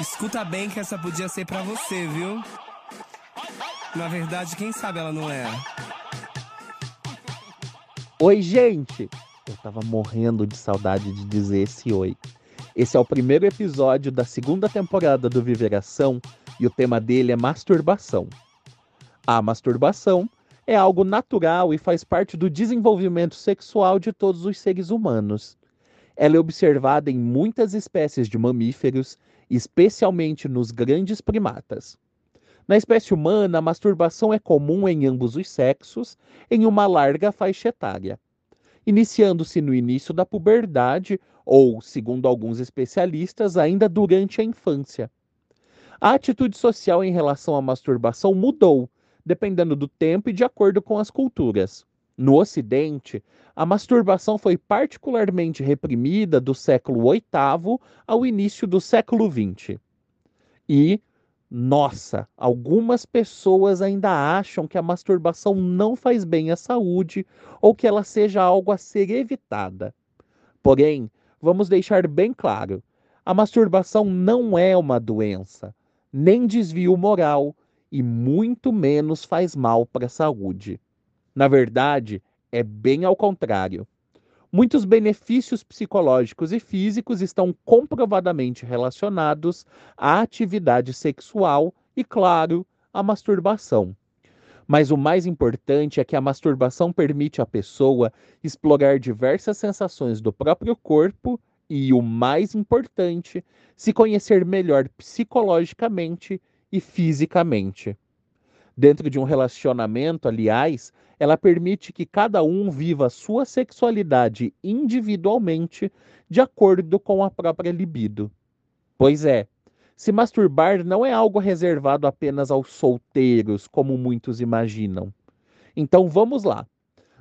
Escuta bem que essa podia ser para você, viu? Na verdade, quem sabe ela não é. Oi, gente! Eu tava morrendo de saudade de dizer esse oi. Esse é o primeiro episódio da segunda temporada do Viveração e o tema dele é masturbação. A masturbação é algo natural e faz parte do desenvolvimento sexual de todos os seres humanos. Ela é observada em muitas espécies de mamíferos, especialmente nos grandes primatas. Na espécie humana, a masturbação é comum em ambos os sexos, em uma larga faixa etária, iniciando-se no início da puberdade ou, segundo alguns especialistas, ainda durante a infância. A atitude social em relação à masturbação mudou, dependendo do tempo e de acordo com as culturas. No Ocidente, a masturbação foi particularmente reprimida do século VIII ao início do século XX. E, nossa, algumas pessoas ainda acham que a masturbação não faz bem à saúde ou que ela seja algo a ser evitada. Porém, vamos deixar bem claro: a masturbação não é uma doença, nem desvio moral e muito menos faz mal para a saúde. Na verdade, é bem ao contrário. Muitos benefícios psicológicos e físicos estão comprovadamente relacionados à atividade sexual e, claro, à masturbação. Mas o mais importante é que a masturbação permite à pessoa explorar diversas sensações do próprio corpo e, o mais importante, se conhecer melhor psicologicamente e fisicamente. Dentro de um relacionamento, aliás, ela permite que cada um viva a sua sexualidade individualmente, de acordo com a própria libido. Pois é, se masturbar não é algo reservado apenas aos solteiros, como muitos imaginam. Então vamos lá.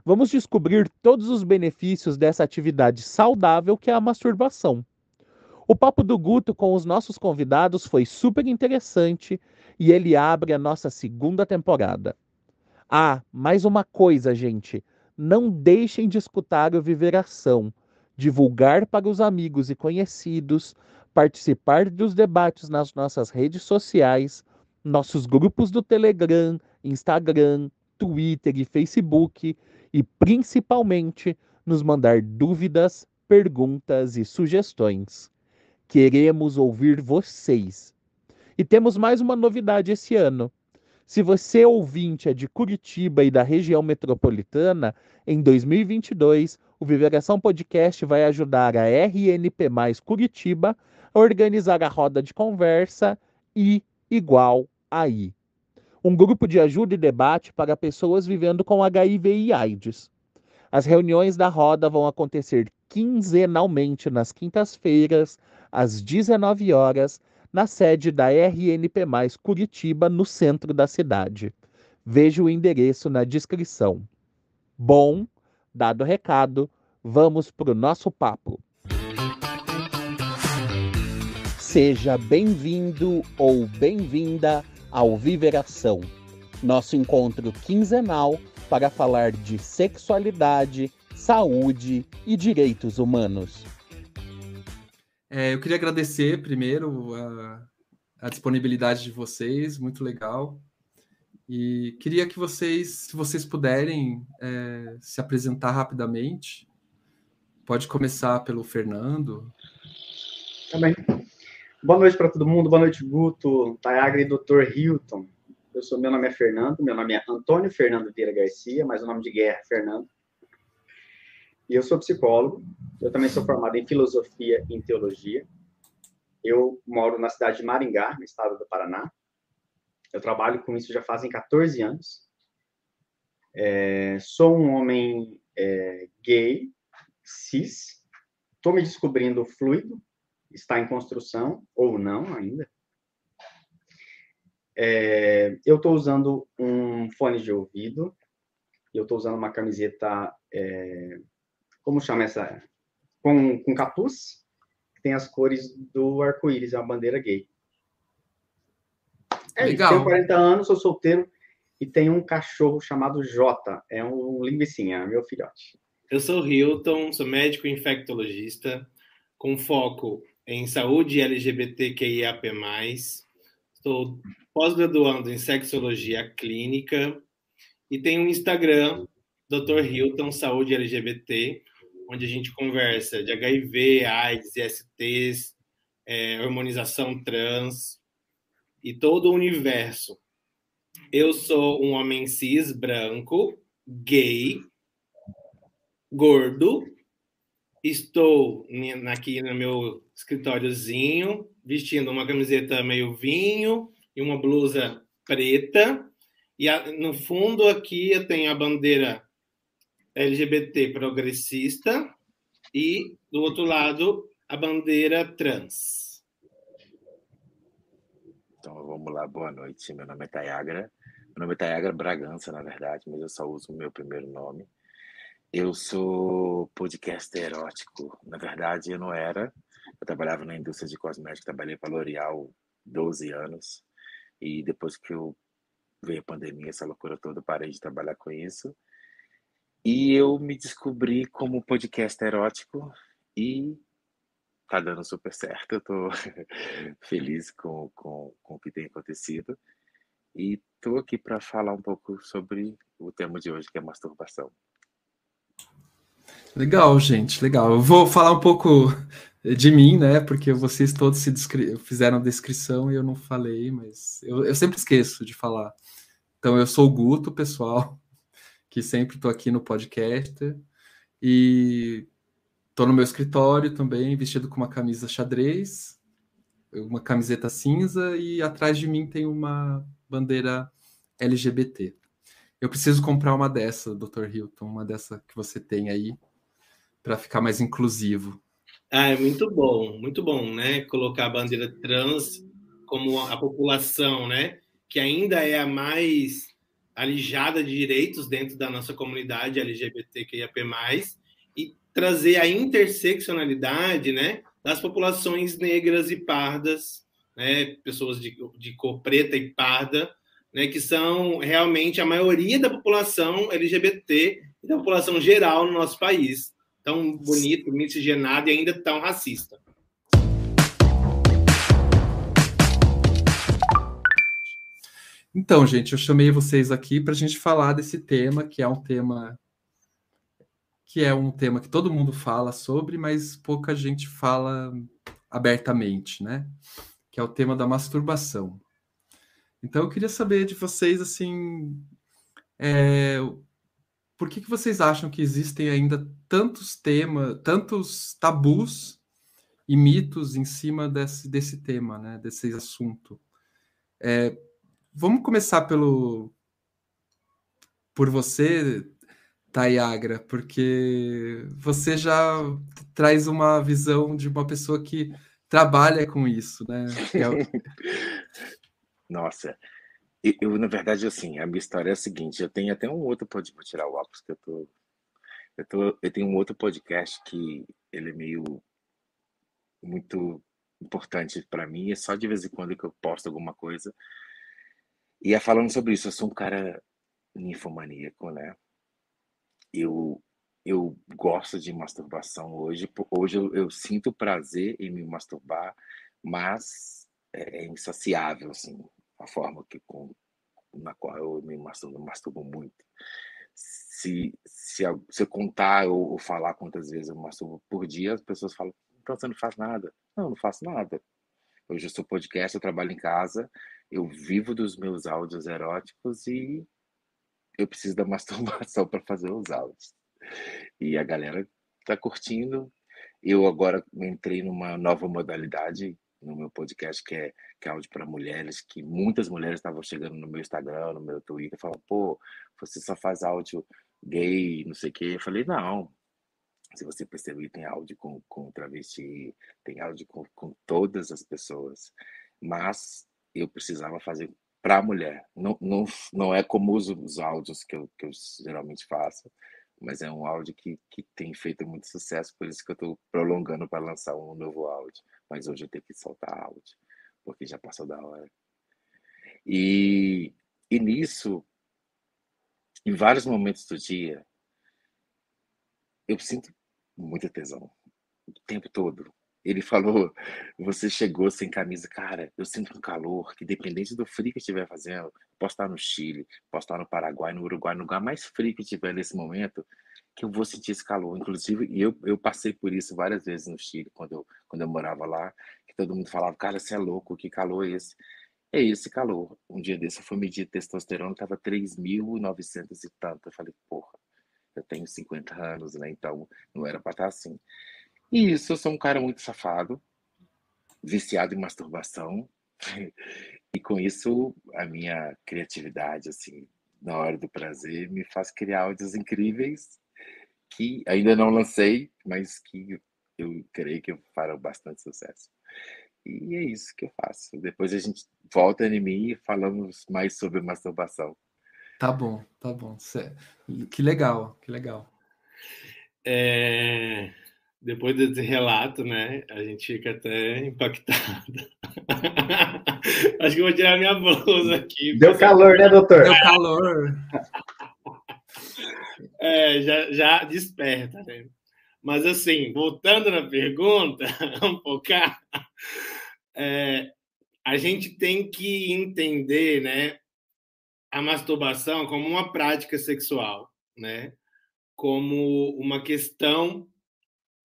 Vamos descobrir todos os benefícios dessa atividade saudável que é a masturbação. O papo do Guto com os nossos convidados foi super interessante e ele abre a nossa segunda temporada. Ah, mais uma coisa, gente. Não deixem de escutar o Viveração, divulgar para os amigos e conhecidos, participar dos debates nas nossas redes sociais, nossos grupos do Telegram, Instagram, Twitter e Facebook e principalmente nos mandar dúvidas, perguntas e sugestões. Queremos ouvir vocês. E temos mais uma novidade esse ano. Se você ouvinte é de Curitiba e da região metropolitana, em 2022, o Viveração Podcast vai ajudar a RNP Mais Curitiba a organizar a roda de conversa I igual a I. Um grupo de ajuda e debate para pessoas vivendo com HIV e AIDS. As reuniões da roda vão acontecer quinzenalmente nas quintas-feiras, às 19 horas, na sede da RNP Curitiba, no centro da cidade. Veja o endereço na descrição. Bom, dado o recado, vamos para o nosso papo. Seja bem-vindo ou bem-vinda ao Viveração, nosso encontro quinzenal para falar de sexualidade, saúde e direitos humanos. É, eu queria agradecer primeiro a, a, disponibilidade de vocês, muito legal. E queria que vocês, se vocês puderem, é, se apresentar rapidamente. Pode começar pelo Fernando. Tá boa noite para todo mundo, boa noite, Guto, Tayagra e Dr. Hilton. Eu sou, meu nome é Fernando, meu nome é Antônio Fernando Vieira Garcia, mas o nome de guerra é Fernando. E eu sou psicólogo, eu também sou formado em filosofia e em teologia. Eu moro na cidade de Maringá, no estado do Paraná. Eu trabalho com isso já fazem 14 anos. É, sou um homem é, gay, cis. Estou me descobrindo fluido, está em construção, ou não ainda. É, eu estou usando um fone de ouvido, eu estou usando uma camiseta é, como chama essa? Com, com capuz, que tem as cores do arco-íris, é uma bandeira gay. É, Legal. Tenho 40 anos, sou solteiro e tenho um cachorro chamado Jota. É um linguicinha, meu filhote. Eu sou Hilton, sou médico infectologista, com foco em saúde LGBTQIAP+. Estou pós-graduando em sexologia clínica e tenho um Instagram, Dr. Hilton Saúde LGBT, onde a gente conversa de HIV, AIDS, ISTs, é, trans e todo o universo. Eu sou um homem cis, branco, gay, gordo. Estou aqui no meu escritóriozinho, vestindo uma camiseta meio vinho e uma blusa preta. E no fundo aqui eu tenho a bandeira LGBT progressista e do outro lado a bandeira trans. Então vamos lá, boa noite. Meu nome é Tayagra. Meu nome é Tayagra Bragança, na verdade, mas eu só uso o meu primeiro nome. Eu sou podcaster erótico. Na verdade, eu não era. Eu trabalhava na indústria de cosméticos, trabalhei para L'Oréal 12 anos. E depois que eu veio a pandemia, essa loucura toda, parei de trabalhar com isso. E eu me descobri como podcast erótico e tá dando super certo. Eu tô feliz com, com, com o que tem acontecido. E tô aqui para falar um pouco sobre o tema de hoje, que é masturbação. Legal, gente, legal. Eu vou falar um pouco de mim, né? Porque vocês todos se descri... fizeram a descrição e eu não falei, mas eu, eu sempre esqueço de falar. Então, eu sou o Guto, pessoal, que sempre estou aqui no podcast e estou no meu escritório também, vestido com uma camisa xadrez, uma camiseta cinza e atrás de mim tem uma bandeira LGBT. Eu preciso comprar uma dessa, Dr. Hilton, uma dessa que você tem aí, para ficar mais inclusivo. Ah, é muito bom, muito bom, né? Colocar a bandeira trans como a população, né? Que ainda é a mais alijada de direitos dentro da nossa comunidade LGBTQIAP+, e trazer a interseccionalidade né, das populações negras e pardas, né, pessoas de, de cor preta e parda, né, que são realmente a maioria da população LGBT e da população geral no nosso país. Tão bonito, miscigenado e ainda tão racista. Então, gente, eu chamei vocês aqui para a gente falar desse tema, que é um tema que é um tema que todo mundo fala sobre, mas pouca gente fala abertamente, né? Que é o tema da masturbação. Então, eu queria saber de vocês, assim, é, por que, que vocês acham que existem ainda tantos temas, tantos tabus e mitos em cima desse, desse tema, né? Desse assunto? É, Vamos começar pelo por você, Tayagra, porque você já traz uma visão de uma pessoa que trabalha com isso, né? É Nossa, eu, na verdade, assim, a minha história é a seguinte, eu tenho até um outro podcast, tirar o óculos que eu tô, eu tô, eu tenho um outro podcast que ele é meio, muito importante para mim, é só de vez em quando que eu posto alguma coisa, e é falando sobre isso, eu sou um cara ninfomaníaco, né? Eu, eu gosto de masturbação hoje. Hoje eu, eu sinto prazer em me masturbar, mas é, é insaciável, assim, a forma que com, na qual eu me masturbo, masturbo muito. Se, se, eu, se eu contar ou, ou falar quantas vezes eu masturbo por dia, as pessoas falam, então você não faz nada. Não, eu não faço nada. Hoje eu sou podcast, eu trabalho em casa, eu vivo dos meus áudios eróticos e eu preciso da masturbação para fazer os áudios. E a galera tá curtindo. Eu agora entrei numa nova modalidade no meu podcast que é, que é áudio para mulheres, que muitas mulheres estavam chegando no meu Instagram, no meu Twitter, falando, pô, você só faz áudio gay, não sei o quê. Eu falei, não. Se você perceber, tem áudio com, com travesti, tem áudio com, com todas as pessoas. Mas eu precisava fazer para a mulher. Não, não, não é como os, os áudios que eu, que eu geralmente faço, mas é um áudio que, que tem feito muito sucesso, por isso que eu estou prolongando para lançar um novo áudio. Mas hoje eu tenho que soltar áudio, porque já passou da hora. E, e nisso, em vários momentos do dia, eu sinto muita tesão, o tempo todo ele falou: você chegou sem camisa, cara. Eu sinto um calor que, dependente do frio que estiver fazendo, posso estar no Chile, posso estar no Paraguai, no Uruguai, no lugar mais frio que estiver nesse momento, que eu vou sentir esse calor. Inclusive, eu, eu passei por isso várias vezes no Chile, quando eu, quando eu morava lá, que todo mundo falava: cara, você é louco, que calor é esse? É esse calor. Um dia desse eu fui medir testosterona, estava 3.900 e tanto. Eu falei, porra, eu tenho 50 anos, né? Então não era para estar assim. E isso, eu sou um cara muito safado, viciado em masturbação. E com isso, a minha criatividade, assim, na hora do prazer, me faz criar áudios incríveis que ainda não lancei, mas que eu creio que farão bastante sucesso. E é isso que eu faço. Depois a gente volta em mim e falamos mais sobre masturbação. Tá bom, tá bom. Que legal, que legal. É... Depois desse relato, né, a gente fica até impactado. Acho que vou tirar minha blusa aqui. Deu calor, né, doutor? Deu calor. É, já, já desperta, né? Mas assim, voltando na pergunta, um pouco, é, a gente tem que entender, né, a masturbação como uma prática sexual, né, como uma questão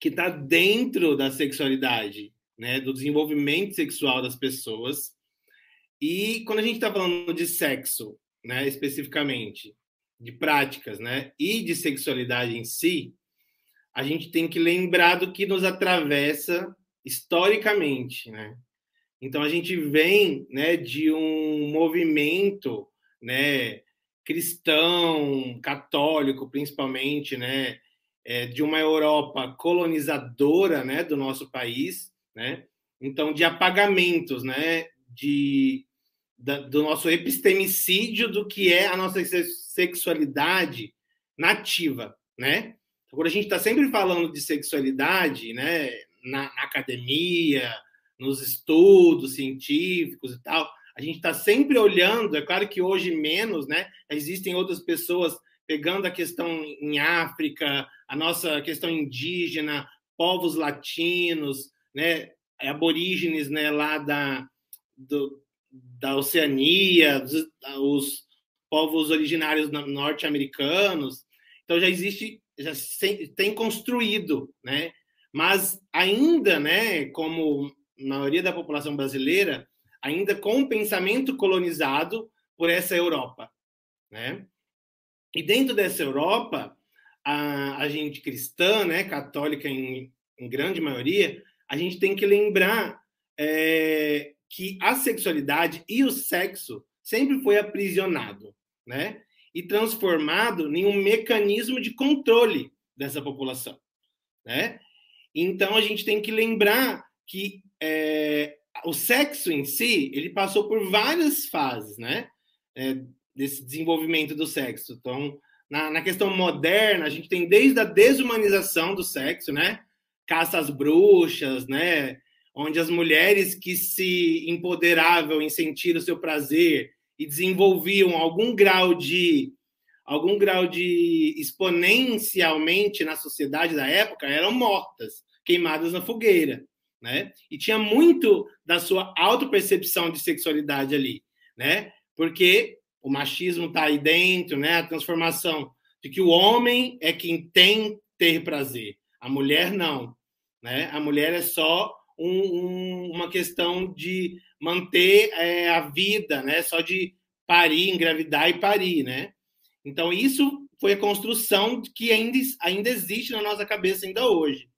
que está dentro da sexualidade, né, do desenvolvimento sexual das pessoas. E quando a gente está falando de sexo, né, especificamente, de práticas, né, e de sexualidade em si, a gente tem que lembrar do que nos atravessa historicamente, né? Então a gente vem, né, de um movimento, né, cristão, católico, principalmente, né, é, de uma Europa colonizadora, né, do nosso país, né? Então de apagamentos, né, de da, do nosso epistemicídio do que é a nossa sexualidade nativa, né? Agora a gente está sempre falando de sexualidade, né, na, na academia, nos estudos científicos e tal, a gente está sempre olhando, é claro que hoje menos, né? Existem outras pessoas pegando a questão em África, a nossa questão indígena, povos latinos, né? Aborígenes, né? Lá da, do, da Oceania, os, os povos originários norte-americanos. Então já existe, já tem construído, né? Mas ainda, né? Como maioria da população brasileira ainda com um pensamento colonizado por essa Europa, né? E dentro dessa Europa, a, a gente cristã, né, católica em, em grande maioria, a gente tem que lembrar é, que a sexualidade e o sexo sempre foi aprisionado, né? E transformado em um mecanismo de controle dessa população, né? Então a gente tem que lembrar que é, o sexo em si, ele passou por várias fases, né? É, desse desenvolvimento do sexo. Então, na, na, questão moderna, a gente tem desde a desumanização do sexo, né? Caça às bruxas, né? Onde as mulheres que se empoderavam em sentir o seu prazer e desenvolviam algum grau de algum grau de exponencialmente na sociedade da época eram mortas, queimadas na fogueira né? E tinha muito da sua autopercepção de sexualidade ali, né? Porque o machismo está aí dentro, né? A transformação de que o homem é quem tem ter prazer, a mulher não, né? A mulher é só um, um, uma questão de manter é, a vida, né? Só de parir, engravidar e parir, né? Então isso foi a construção que ainda, ainda existe na nossa cabeça ainda hoje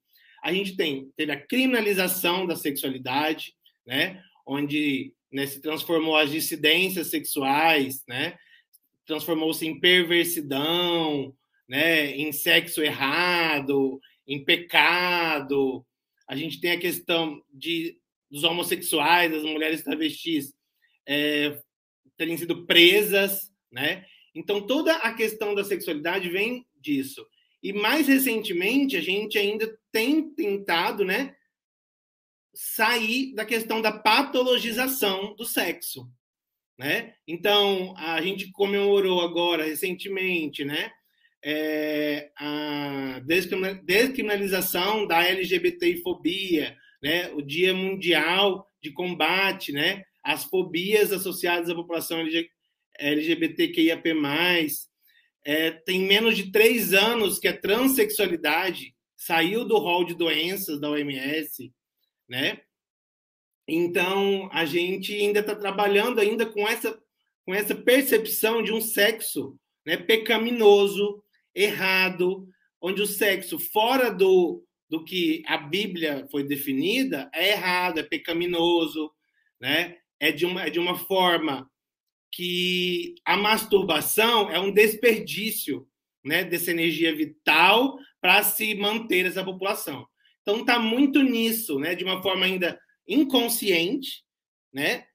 a gente tem teve a criminalização da sexualidade, né, onde né, se transformou as dissidências sexuais, né, transformou-se em perversidão, né, em sexo errado, em pecado. A gente tem a questão de dos homossexuais, das mulheres travestis é, terem sido presas, né? Então toda a questão da sexualidade vem disso. E mais recentemente, a gente ainda tem tentado né, sair da questão da patologização do sexo. Né? Então, a gente comemorou agora, recentemente, né, é, a descriminalização da LGBTfobia, né, o Dia Mundial de Combate, né, às fobias associadas à população LGBTQIAP+, é, tem menos de três anos que a transexualidade saiu do rol de doenças da OMS, né? Então a gente ainda está trabalhando ainda com essa com essa percepção de um sexo, né, pecaminoso, errado, onde o sexo fora do do que a Bíblia foi definida é errado, é pecaminoso, né? É de uma é de uma forma que a masturbação é um desperdício né, dessa energia vital para se manter essa população. Então está muito nisso, né, de uma forma ainda inconsciente, né,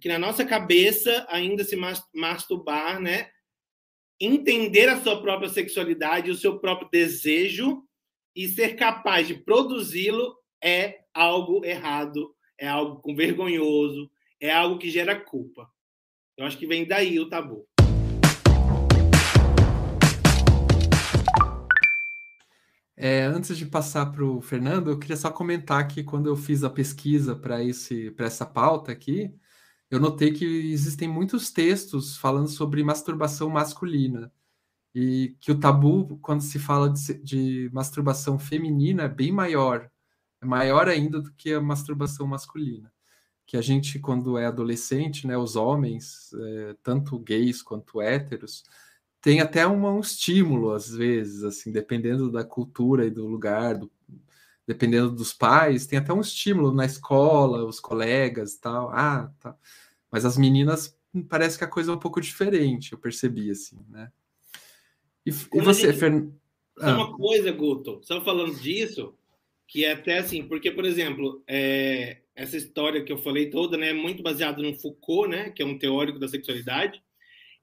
que na nossa cabeça ainda se masturbar, né, entender a sua própria sexualidade, o seu próprio desejo e ser capaz de produzi-lo é algo errado, é algo vergonhoso, é algo que gera culpa. Eu acho que vem daí o tabu. É, antes de passar para o Fernando, eu queria só comentar que quando eu fiz a pesquisa para essa pauta aqui, eu notei que existem muitos textos falando sobre masturbação masculina. E que o tabu quando se fala de, de masturbação feminina é bem maior, é maior ainda do que a masturbação masculina. Que a gente, quando é adolescente, né, os homens, é, tanto gays quanto héteros, tem até uma, um estímulo, às vezes, assim, dependendo da cultura e do lugar, do, dependendo dos pais, tem até um estímulo na escola, os colegas tal. Ah, tá. Mas as meninas parece que a coisa é um pouco diferente, eu percebi, assim, né? E, e você, Fernando? Ah. Uma coisa, Guto, só falando disso, que é até assim, porque, por exemplo, é, essa história que eu falei toda, né, é muito baseada no Foucault, né, que é um teórico da sexualidade,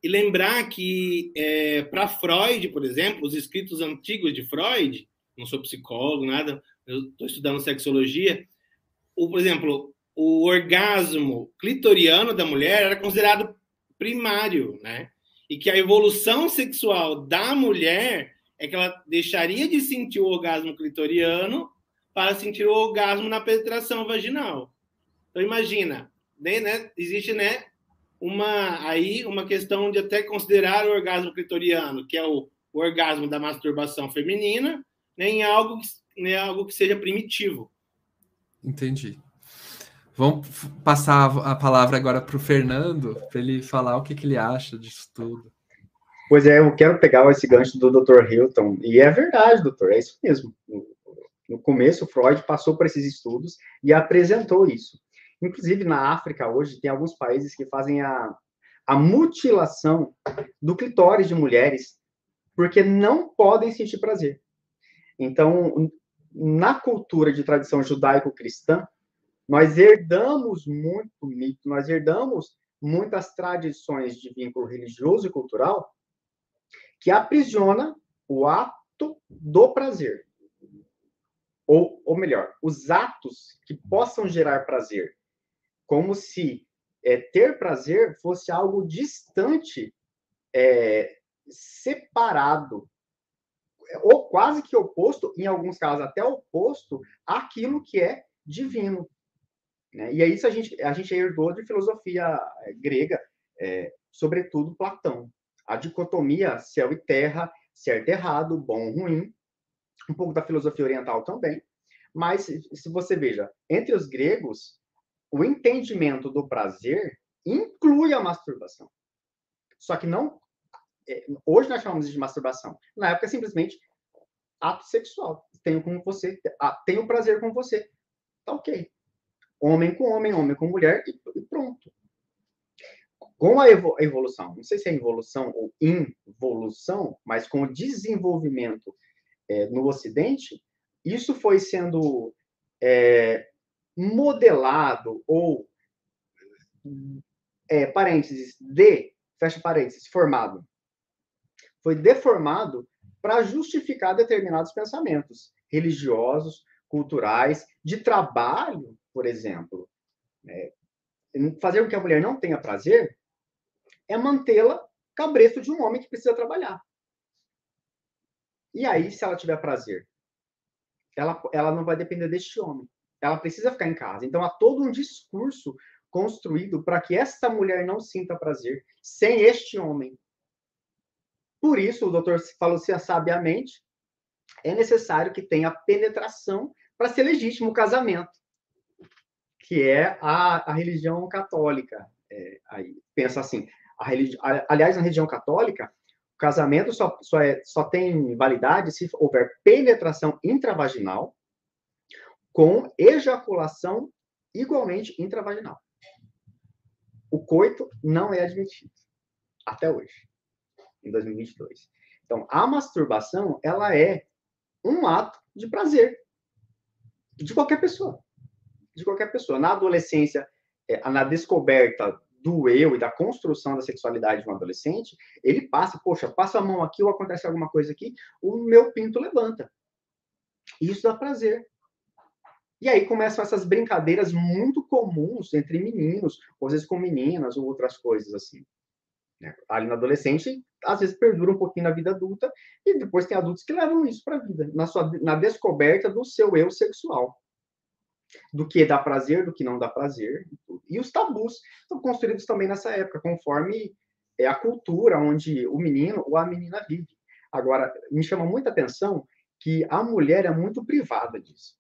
e lembrar que é, para Freud, por exemplo, os escritos antigos de Freud, não sou psicólogo, nada, eu estou estudando sexologia, o, por exemplo, o orgasmo clitoriano da mulher era considerado primário, né? E que a evolução sexual da mulher é que ela deixaria de sentir o orgasmo clitoriano para sentir o orgasmo na penetração vaginal. Então imagina, né, né, existe né, uma aí uma questão de até considerar o orgasmo clitoriano, que é o, o orgasmo da masturbação feminina, né, em algo que, né, algo que seja primitivo. Entendi. Vamos passar a palavra agora para o Fernando, para ele falar o que, que ele acha disso tudo. Pois é, eu quero pegar esse gancho do Dr. Hilton, e é verdade, doutor, é isso mesmo. No começo, Freud passou por esses estudos e apresentou isso. Inclusive, na África, hoje, tem alguns países que fazem a, a mutilação do clitóris de mulheres porque não podem sentir prazer. Então, na cultura de tradição judaico-cristã, nós herdamos muito mito, nós herdamos muitas tradições de vínculo religioso e cultural que aprisiona o ato do prazer ou, ou melhor, os atos que possam gerar prazer, como se é, ter prazer fosse algo distante, é, separado, ou quase que oposto, em alguns casos até oposto, àquilo que é divino. Né? E é isso a gente, a gente herdou de filosofia é, grega, é, sobretudo Platão. A dicotomia céu e terra, certo e errado, bom e ruim, um pouco da filosofia oriental também. Mas, se você veja, entre os gregos, o entendimento do prazer inclui a masturbação. Só que não. É, hoje nós chamamos de masturbação. Na época, simplesmente ato sexual. Tenho com você, tenho prazer com você. Tá ok. Homem com homem, homem com mulher e, pronto. Com a evolução, não sei se é evolução ou involução, mas com o desenvolvimento é, no Ocidente, isso foi sendo é, modelado ou, é, parênteses, de, fecha parênteses, formado. Foi deformado para justificar determinados pensamentos religiosos, culturais, de trabalho, por exemplo. É, fazer com que a mulher não tenha prazer é mantê-la cabresto de um homem que precisa trabalhar. E aí, se ela tiver prazer, ela, ela não vai depender deste homem. Ela precisa ficar em casa. Então há todo um discurso construído para que esta mulher não sinta prazer sem este homem. Por isso, o doutor falou se sabiamente, é necessário que tenha penetração para ser legítimo o casamento, que é a, a religião católica. É, aí, pensa assim, a religi... aliás, na religião católica, o casamento só, só, é, só tem validade se houver penetração intravaginal com ejaculação igualmente intravaginal. O coito não é admitido até hoje, em 2022. Então, a masturbação, ela é um ato de prazer de qualquer pessoa. De qualquer pessoa. Na adolescência, é, na descoberta do eu e da construção da sexualidade de um adolescente, ele passa, poxa, passa a mão aqui ou acontece alguma coisa aqui, o meu pinto levanta. Isso dá prazer. E aí começam essas brincadeiras muito comuns entre meninos, ou às vezes com meninas, ou outras coisas assim. Né? Ali no adolescente, às vezes perdura um pouquinho na vida adulta, e depois tem adultos que levam isso para a vida, na, sua, na descoberta do seu eu sexual. Do que dá prazer, do que não dá prazer. E os tabus são construídos também nessa época, conforme é a cultura onde o menino ou a menina vive. Agora, me chama muita atenção que a mulher é muito privada disso.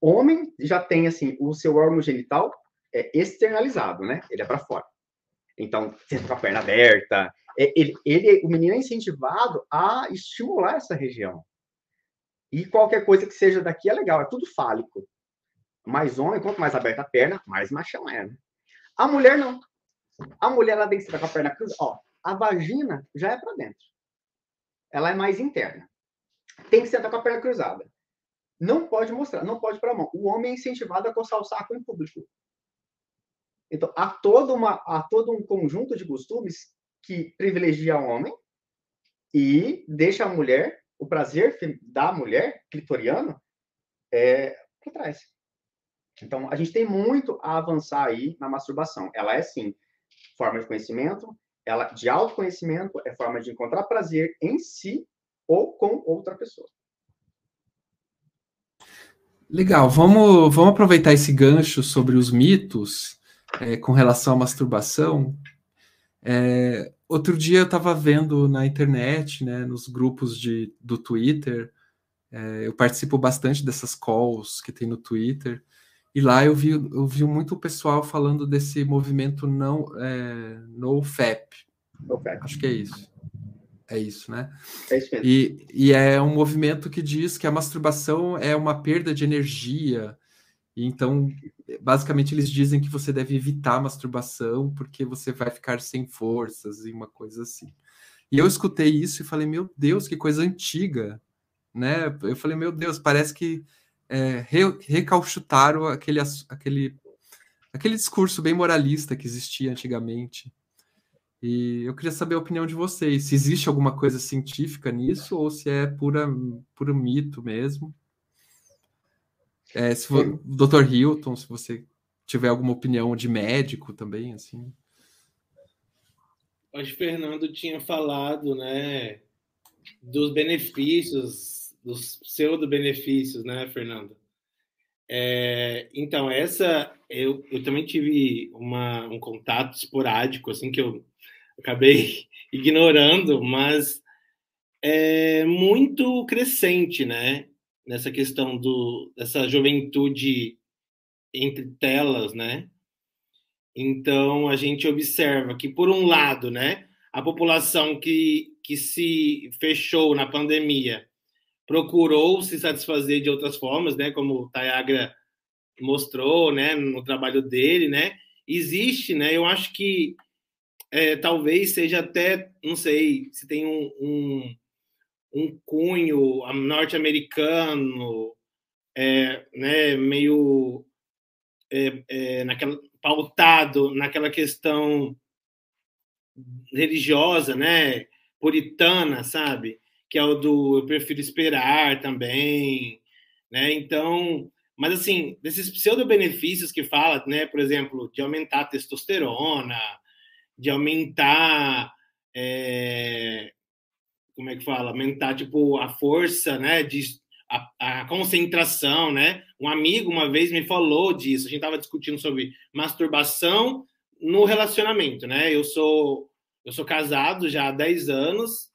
Homem já tem assim o seu órgão genital é externalizado, né? Ele é para fora. Então, senta com a perna aberta. É, ele, ele, o menino é incentivado a estimular essa região. E qualquer coisa que seja daqui é legal, é tudo fálico. Mais homem, quanto mais aberta a perna, mais machão é. Né? A mulher não. A mulher ela tem que estar com a perna cruzada. Ó, a vagina já é para dentro. Ela é mais interna. Tem que sentar com a perna cruzada. Não pode mostrar, não pode para a mão. O homem é incentivado a coçar o saco em público. Então, há, toda uma, há todo um conjunto de costumes que privilegia o homem e deixa a mulher, o prazer da mulher, clitoriano, é, para trás. Então, a gente tem muito a avançar aí na masturbação. Ela é, sim, forma de conhecimento, ela de autoconhecimento, é forma de encontrar prazer em si ou com outra pessoa. Legal, vamos, vamos aproveitar esse gancho sobre os mitos é, com relação à masturbação. É, outro dia eu estava vendo na internet, né, nos grupos de, do Twitter, é, eu participo bastante dessas calls que tem no Twitter, e lá eu vi, eu vi muito o pessoal falando desse movimento não, é, no FAP. Acho que é isso. É isso, né? É isso mesmo. E, e é um movimento que diz que a masturbação é uma perda de energia. E então, basicamente, eles dizem que você deve evitar a masturbação porque você vai ficar sem forças e uma coisa assim. E eu escutei isso e falei, meu Deus, que coisa antiga, né? Eu falei, meu Deus, parece que é, re, recauchutaram aquele, aquele, aquele discurso bem moralista que existia antigamente. E eu queria saber a opinião de vocês, se existe alguma coisa científica nisso ou se é pura, puro mito mesmo. É, se for, Dr. Hilton, se você tiver alguma opinião de médico também, assim. Acho que o Fernando tinha falado, né, dos benefícios, dos pseudo-benefícios, né, Fernando? É, então, essa, eu, eu também tive uma, um contato esporádico, assim, que eu acabei ignorando, mas é muito crescente, né? Nessa questão do, dessa juventude entre telas, né? Então a gente observa que por um lado, né, a população que, que se fechou na pandemia procurou se satisfazer de outras formas, né, como o Tayagra mostrou, né, no trabalho dele, né? Existe, né? Eu acho que é, talvez seja até, não sei, se tem um, um, um cunho norte-americano, é, né, meio é, é, naquela, pautado naquela questão religiosa, né, puritana, sabe? Que é o do eu prefiro esperar também, né? Então, mas assim, desses pseudo-benefícios que fala, né, por exemplo, de aumentar a testosterona, de aumentar é, como é que fala? Aumentar tipo a força, né? De, a, a, concentração, né? Um amigo uma vez me falou disso. A gente estava discutindo sobre masturbação no relacionamento, né? Eu sou eu sou casado já há 10 anos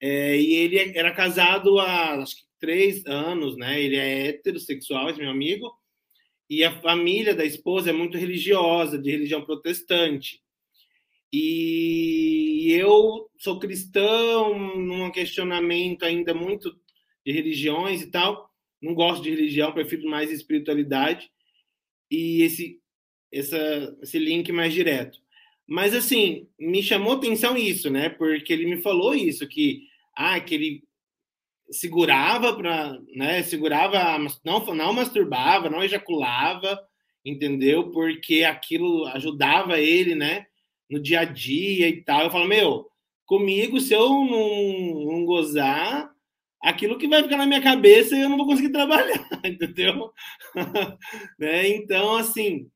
é, e ele era casado há acho que três anos, né? Ele é heterossexual, esse meu amigo, e a família da esposa é muito religiosa, de religião protestante. E eu sou cristão, num questionamento ainda muito de religiões e tal. Não gosto de religião, prefiro mais espiritualidade e esse essa, esse link mais direto. Mas assim, me chamou atenção isso, né? Porque ele me falou isso que ah, que ele segurava para, né, segurava, não não masturbava, não ejaculava, entendeu? Porque aquilo ajudava ele, né, no dia a dia e tal. Eu falo, meu, comigo se eu não, não gozar, aquilo que vai ficar na minha cabeça eu não vou conseguir trabalhar, entendeu? né? Então, assim,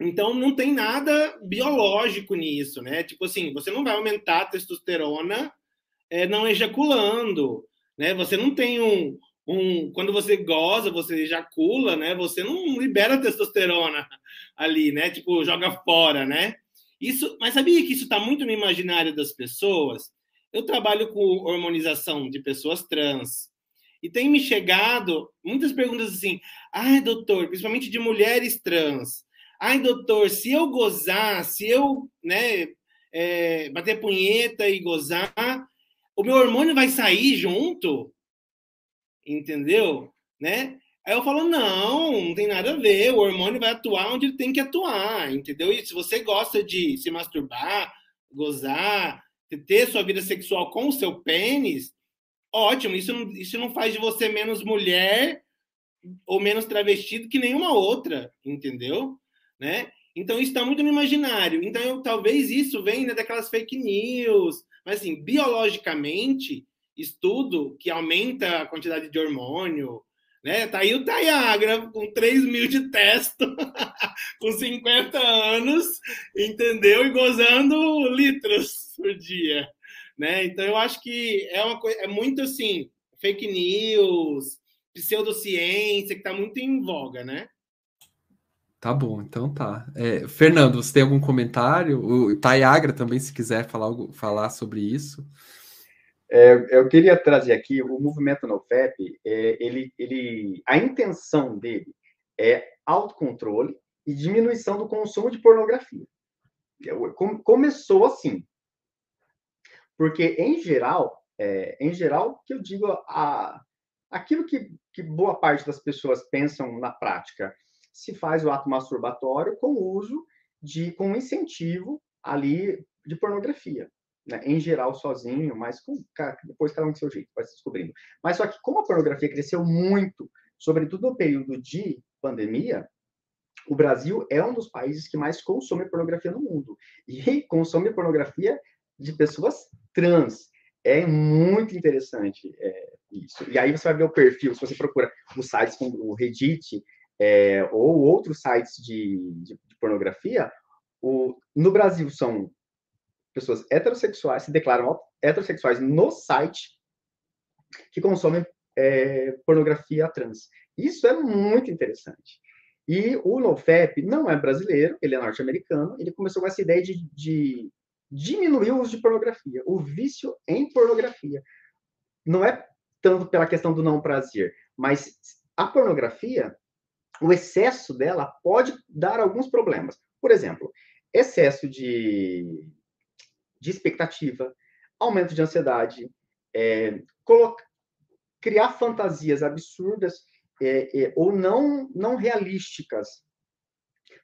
então não tem nada biológico nisso, né? Tipo assim, você não vai aumentar a testosterona é, não ejaculando, né? Você não tem um, um quando você goza, você ejacula, né? Você não libera testosterona ali, né? Tipo joga fora, né? Isso, mas sabia que isso está muito no imaginário das pessoas? Eu trabalho com hormonização de pessoas trans. E tem me chegado muitas perguntas assim: ai, doutor, principalmente de mulheres trans. Ai, doutor, se eu gozar, se eu né, é, bater punheta e gozar, o meu hormônio vai sair junto? Entendeu? Né? Aí eu falo, não, não tem nada a ver, o hormônio vai atuar onde ele tem que atuar, entendeu? E se você gosta de se masturbar, gozar, ter sua vida sexual com o seu pênis, ótimo. Isso não, isso não faz de você menos mulher ou menos travestido que nenhuma outra, entendeu? Né? Então isso está muito no imaginário. Então eu, talvez isso venha daquelas fake news, mas assim, biologicamente, estudo que aumenta a quantidade de hormônio, né? Tá aí o Tayagra com 3 mil de testo, com 50 anos, entendeu? E gozando litros por dia, né? Então eu acho que é uma coisa, é muito assim, fake news, pseudociência que está muito em voga, né? Tá bom, então tá. É, Fernando, você tem algum comentário? O Tayagra também, se quiser falar, falar sobre isso. É, eu queria trazer aqui o movimento NoFap, é, ele, ele, a intenção dele é autocontrole e diminuição do consumo de pornografia. Começou assim, porque em geral, é, em geral, que eu digo a, aquilo que, que boa parte das pessoas pensam na prática, se faz o ato masturbatório com uso de, com incentivo ali de pornografia né, em geral sozinho, mas com, depois cada um do seu jeito, vai se descobrindo. Mas só que como a pornografia cresceu muito, sobretudo no período de pandemia, o Brasil é um dos países que mais consome pornografia no mundo. E consome pornografia de pessoas trans. É muito interessante é, isso. E aí você vai ver o perfil, se você procura os sites como o Reddit é, ou outros sites de, de, de pornografia, o, no Brasil são pessoas heterossexuais se declaram heterossexuais no site que consomem é, pornografia trans. Isso é muito interessante. E o NoFap não é brasileiro, ele é norte-americano, ele começou com essa ideia de, de diminuir o uso de pornografia, o vício em pornografia. Não é tanto pela questão do não prazer, mas a pornografia, o excesso dela pode dar alguns problemas. Por exemplo, excesso de de expectativa, aumento de ansiedade, é, criar fantasias absurdas é, é, ou não, não realísticas.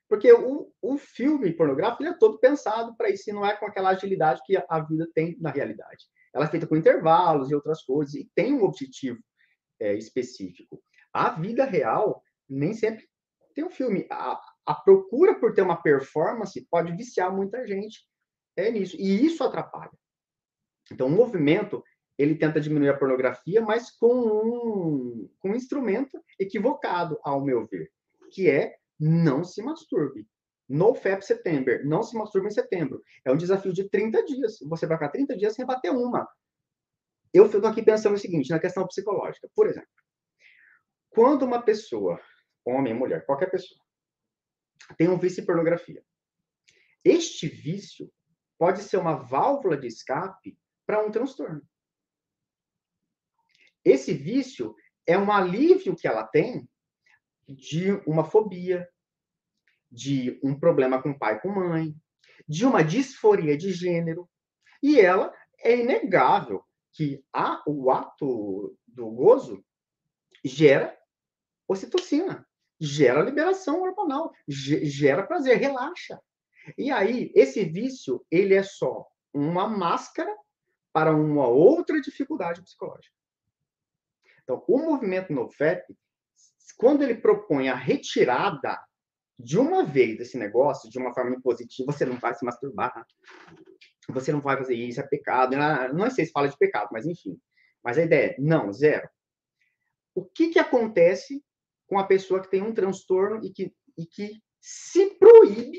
Porque o, o filme pornográfico é todo pensado para isso, e não é com aquela agilidade que a vida tem na realidade. Ela é feita com intervalos e outras coisas, e tem um objetivo é, específico. A vida real nem sempre tem um filme. A, a procura por ter uma performance pode viciar muita gente é nisso. E isso atrapalha. Então, o movimento, ele tenta diminuir a pornografia, mas com um, com um instrumento equivocado, ao meu ver, que é não se masturbe. No FAP September, não se masturbe em setembro. É um desafio de 30 dias. Você vai ficar 30 dias sem bater uma. Eu estou aqui pensando o seguinte, na questão psicológica. Por exemplo, quando uma pessoa homem, mulher, qualquer pessoa, tem um vício em pornografia. Este vício pode ser uma válvula de escape para um transtorno. Esse vício é um alívio que ela tem de uma fobia, de um problema com pai com mãe, de uma disforia de gênero. E ela é inegável que a, o ato do gozo gera ocitocina, gera liberação hormonal, gera prazer, relaxa. E aí, esse vício, ele é só uma máscara para uma outra dificuldade psicológica. Então, o movimento NoFap, quando ele propõe a retirada de uma vez desse negócio, de uma forma impositiva, você não vai se masturbar, você não vai fazer isso, é pecado. Não sei se fala de pecado, mas enfim. Mas a ideia é, não, zero. O que, que acontece com a pessoa que tem um transtorno e que, e que se proíbe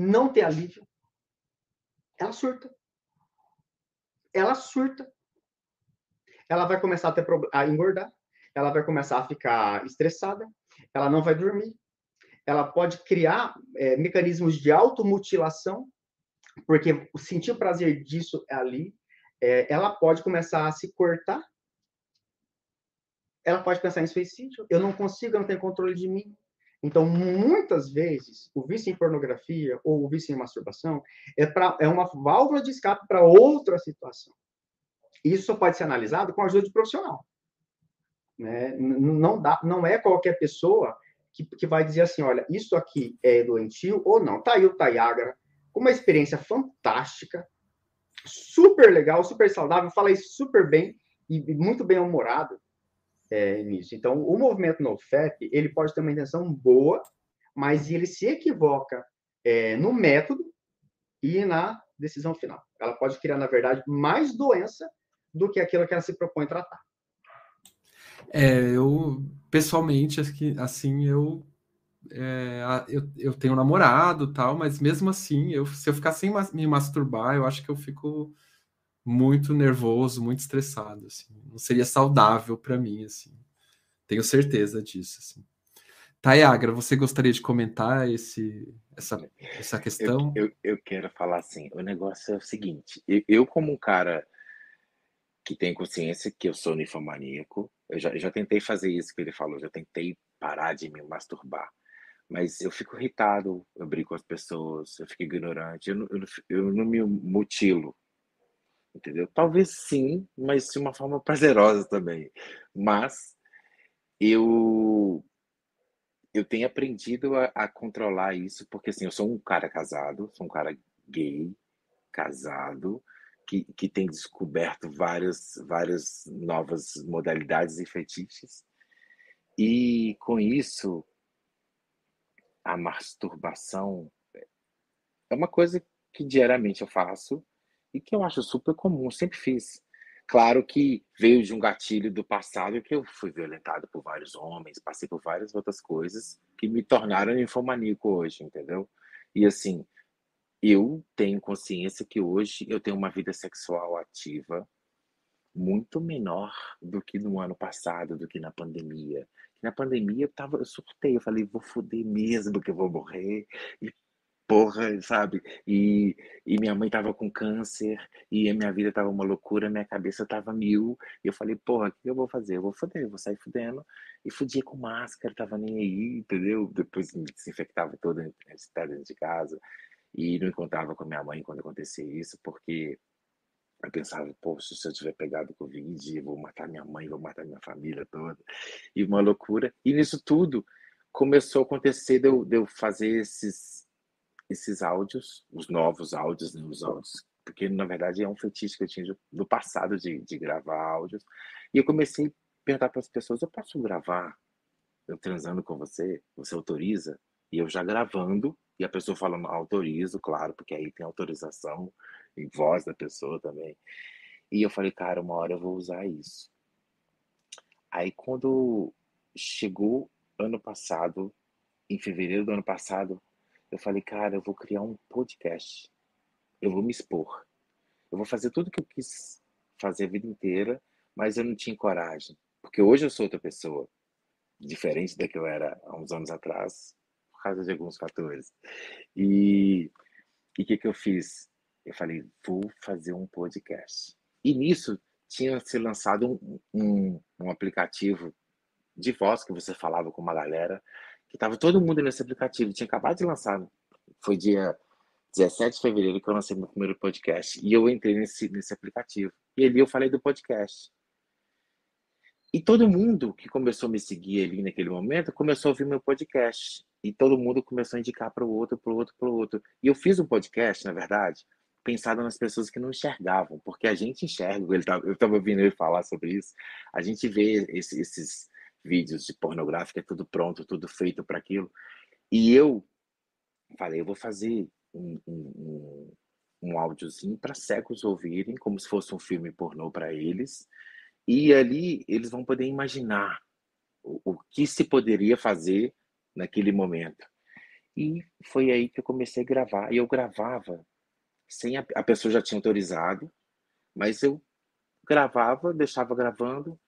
não ter alívio? Ela surta. Ela surta. Ela vai começar a, ter, a engordar, ela vai começar a ficar estressada, ela não vai dormir, ela pode criar é, mecanismos de automutilação, porque sentir o prazer disso é ali, é, ela pode começar a se cortar, ela pode pensar em suicídio, eu não consigo, eu não tenho controle de mim. Então, muitas vezes, o vício em pornografia ou o vício em masturbação é, pra, é uma válvula de escape para outra situação. Isso só pode ser analisado com a ajuda de profissional. Né? Não, dá, não é qualquer pessoa que, que vai dizer assim, olha, isso aqui é doentio ou não. Tá aí o Tayagra, com uma experiência fantástica, super legal, super saudável, fala isso super bem e muito bem humorado é, nisso. Então, o movimento NoFap, ele pode ter uma intenção boa, mas ele se equivoca é, no método e na decisão final. Ela pode criar, na verdade, mais doença do que aquilo que ela se propõe tratar. É, eu pessoalmente, assim, eu, é, eu, eu tenho um namorado tal, mas mesmo assim, eu, se eu ficar sem me masturbar, eu acho que eu fico muito nervoso, muito estressado, assim. Não seria saudável para mim, assim. Tenho certeza disso, assim. Tayagra, você gostaria de comentar esse, essa, essa questão? Eu, eu, eu, quero falar assim, o negócio é o seguinte, eu, eu como um cara que tem consciência que eu sou ninfomaníaco. Eu já, eu já tentei fazer isso que ele falou, já tentei parar de me masturbar. Mas eu fico irritado, eu brigo com as pessoas, eu fico ignorante, eu não, eu, eu não me mutilo, entendeu? Talvez sim, mas de uma forma prazerosa também. Mas eu eu tenho aprendido a, a, controlar isso, porque assim, eu sou um cara casado, sou um cara gay, casado, que, que tem descoberto várias, várias novas modalidades e fetiches. E com isso, a masturbação é uma coisa que diariamente eu faço e que eu acho super comum, sempre fiz. Claro que veio de um gatilho do passado que eu fui violentado por vários homens, passei por várias outras coisas que me tornaram infomaníaco hoje, entendeu? E assim, eu tenho consciência que hoje eu tenho uma vida sexual ativa muito menor do que no ano passado, do que na pandemia. Na pandemia eu tava, eu surtei, eu falei, vou foder mesmo que eu vou morrer. E porra, sabe? E, e minha mãe tava com câncer, e a minha vida tava uma loucura, minha cabeça tava mil. E eu falei, porra, o que eu vou fazer? Eu vou foder, eu vou sair fudendo. E fudia com máscara, tava nem aí, entendeu? Depois me desinfectava todo dentro de casa e não encontrava com a minha mãe quando acontecia isso, porque eu pensava, poxa, se eu tiver pegado Covid, eu vou matar minha mãe, vou matar minha família toda. E uma loucura. E nisso tudo começou a acontecer de eu, de eu fazer esses, esses áudios, os novos áudios, né, os áudios, porque na verdade é um fetiche que eu tinha do passado de, de gravar áudios. E eu comecei a perguntar para as pessoas: eu posso gravar eu transando com você? Você autoriza? E eu já gravando e a pessoa falando, autorizo, claro, porque aí tem autorização em voz da pessoa também. E eu falei, cara, uma hora eu vou usar isso. Aí quando chegou ano passado, em fevereiro do ano passado, eu falei, cara, eu vou criar um podcast. Eu vou me expor. Eu vou fazer tudo que eu quis fazer a vida inteira, mas eu não tinha coragem. Porque hoje eu sou outra pessoa. diferente da que eu era há uns anos atrás, por causa de alguns fatores. E o que, que eu fiz? Eu falei, vou fazer um podcast. E nisso tinha se lançado um, um, um aplicativo de voz que você falava com uma galera, que estava todo mundo nesse aplicativo, tinha acabado de lançar. Foi dia 17 de fevereiro que eu lancei meu primeiro podcast. E eu entrei nesse, nesse aplicativo. E ali eu falei do podcast. E todo mundo que começou a me seguir ali naquele momento começou a ouvir meu podcast. E todo mundo começou a indicar para o outro, para o outro, para o outro. E eu fiz um podcast, na verdade, pensado nas pessoas que não enxergavam, porque a gente enxerga. Ele tava, eu estava ouvindo ele falar sobre isso. A gente vê esse, esses vídeos de pornográfica, é tudo pronto, tudo feito para aquilo. E eu falei, eu vou fazer um, um, um áudiozinho para cegos ouvirem, como se fosse um filme pornô para eles. E ali eles vão poder imaginar o, o que se poderia fazer naquele momento. E foi aí que eu comecei a gravar. E eu gravava sem a, a pessoa já tinha autorizado, mas eu gravava, deixava gravando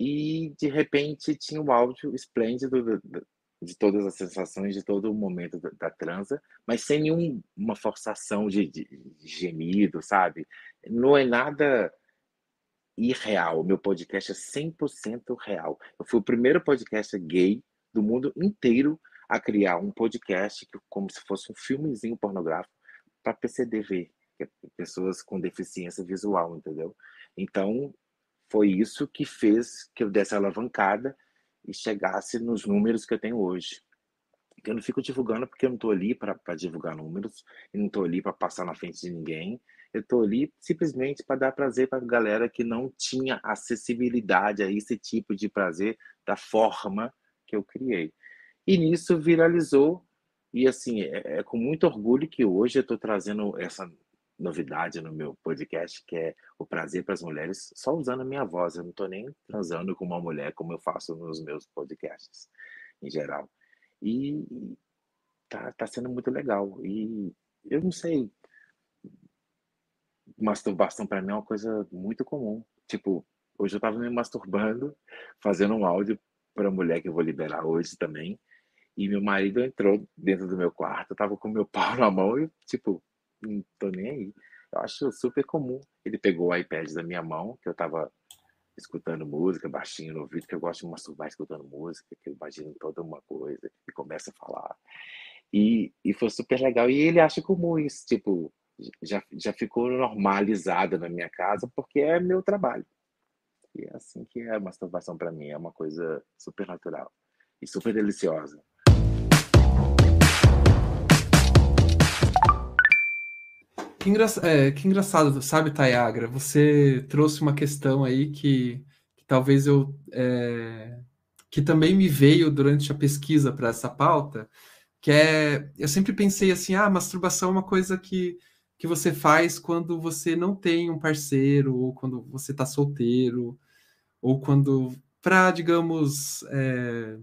e de repente tinha o áudio esplêndido de todas as sensações de todo o momento da, da transa, mas sem nenhuma forçação de, de, de, gemido, sabe? Não é nada irreal. Meu podcast é 100% real. Eu fui o primeiro podcast gay do mundo inteiro a criar um podcast que, como se fosse um filmezinho pornográfico para PCD ver, é pessoas com deficiência visual, entendeu? Então, foi isso que fez que eu desse a alavancada e chegasse nos números que eu tenho hoje. Eu não fico divulgando porque eu não estou ali para divulgar números, e não estou ali para passar na frente de ninguém. Eu estou ali simplesmente para dar prazer para a galera que não tinha acessibilidade a esse tipo de prazer da forma que eu criei. E nisso viralizou, e assim, é, é com muito orgulho que hoje eu estou trazendo essa novidade no meu podcast, que é o prazer para as mulheres, só usando a minha voz. Eu não estou nem transando com uma mulher como eu faço nos meus podcasts, em geral. E tá, tá sendo muito legal. E eu não sei, masturbação para mim é uma coisa muito comum. Tipo, hoje eu estava me masturbando, fazendo um áudio para a mulher que eu vou liberar hoje também. E meu marido entrou dentro do meu quarto, tava com meu pau na mão e, tipo, não tô nem aí. Eu acho super comum. Ele pegou o iPad da minha mão, que eu tava escutando música, baixinho no ouvido, que eu gosto de masturbar escutando música, que eu imagino toda uma coisa, e começa a falar. E, e foi super legal. E ele acha comum isso, tipo, já, já ficou normalizado na minha casa, porque é meu trabalho. E é assim que é a masturbação para mim, é uma coisa super natural e super deliciosa. Que, engra... é, que engraçado, sabe, Tayagra? Você trouxe uma questão aí que, que talvez eu. É, que também me veio durante a pesquisa para essa pauta, que é. Eu sempre pensei assim: ah, masturbação é uma coisa que, que você faz quando você não tem um parceiro, ou quando você está solteiro, ou quando. para, digamos. É,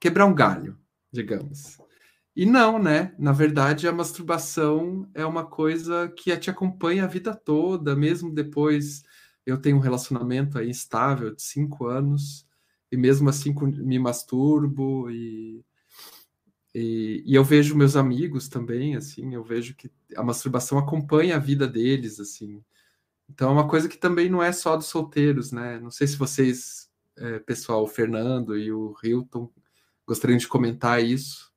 quebrar um galho, digamos. E não, né? Na verdade, a masturbação é uma coisa que te acompanha a vida toda, mesmo depois. Eu tenho um relacionamento aí estável de cinco anos, e mesmo assim me masturbo, e, e, e eu vejo meus amigos também, assim, eu vejo que a masturbação acompanha a vida deles, assim. Então é uma coisa que também não é só dos solteiros, né? Não sei se vocês, é, pessoal, o Fernando e o Hilton, gostariam de comentar isso.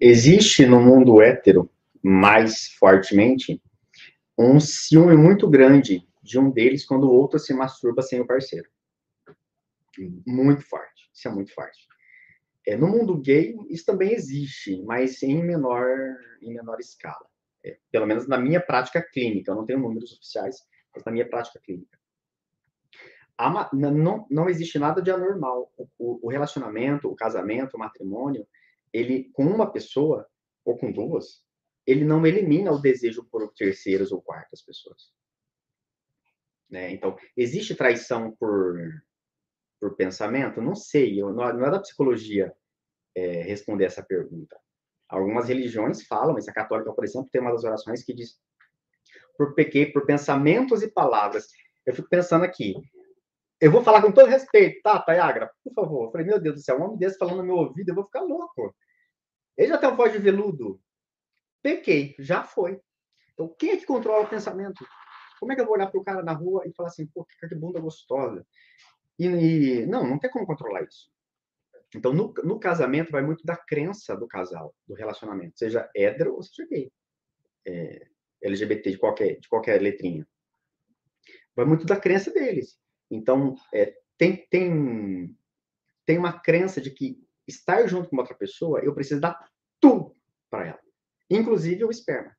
Existe no mundo hétero, mais fortemente, um ciúme muito grande de um deles quando o outro se masturba sem o parceiro. Muito forte. Isso é muito forte. É, no mundo gay, isso também existe, mas em menor, em menor escala. É, pelo menos na minha prática clínica. Eu não tenho números oficiais, mas na minha prática clínica. Há, não, não existe nada de anormal. O, o relacionamento, o casamento, o matrimônio, ele com uma pessoa ou com duas, ele não elimina o desejo por terceiras ou quartas pessoas. Né? Então, existe traição por, por pensamento? Não sei, eu, não, é da psicologia é, responder essa pergunta. Algumas religiões falam, mas a católica, por exemplo, tem uma das orações que diz por pequei por pensamentos e palavras. Eu fico pensando aqui, eu vou falar com todo respeito, tá, Tayagra? Por favor. Eu falei, meu Deus do céu, um homem desse falando no meu ouvido, eu vou ficar louco. Ele já tem um voz de veludo. Pequei, já foi. Então, quem é que controla o pensamento? Como é que eu vou olhar para o cara na rua e falar assim, pô, que bunda gostosa? E, e, não, não tem como controlar isso. Então, no, no, casamento, vai muito da crença do casal, do relacionamento, seja hétero ou seja gay. É, LGBT de qualquer, de qualquer letrinha. Vai muito da crença deles. Então, é, tem, tem, tem uma crença de que estar junto com outra pessoa, eu preciso dar tudo para ela. Inclusive o esperma.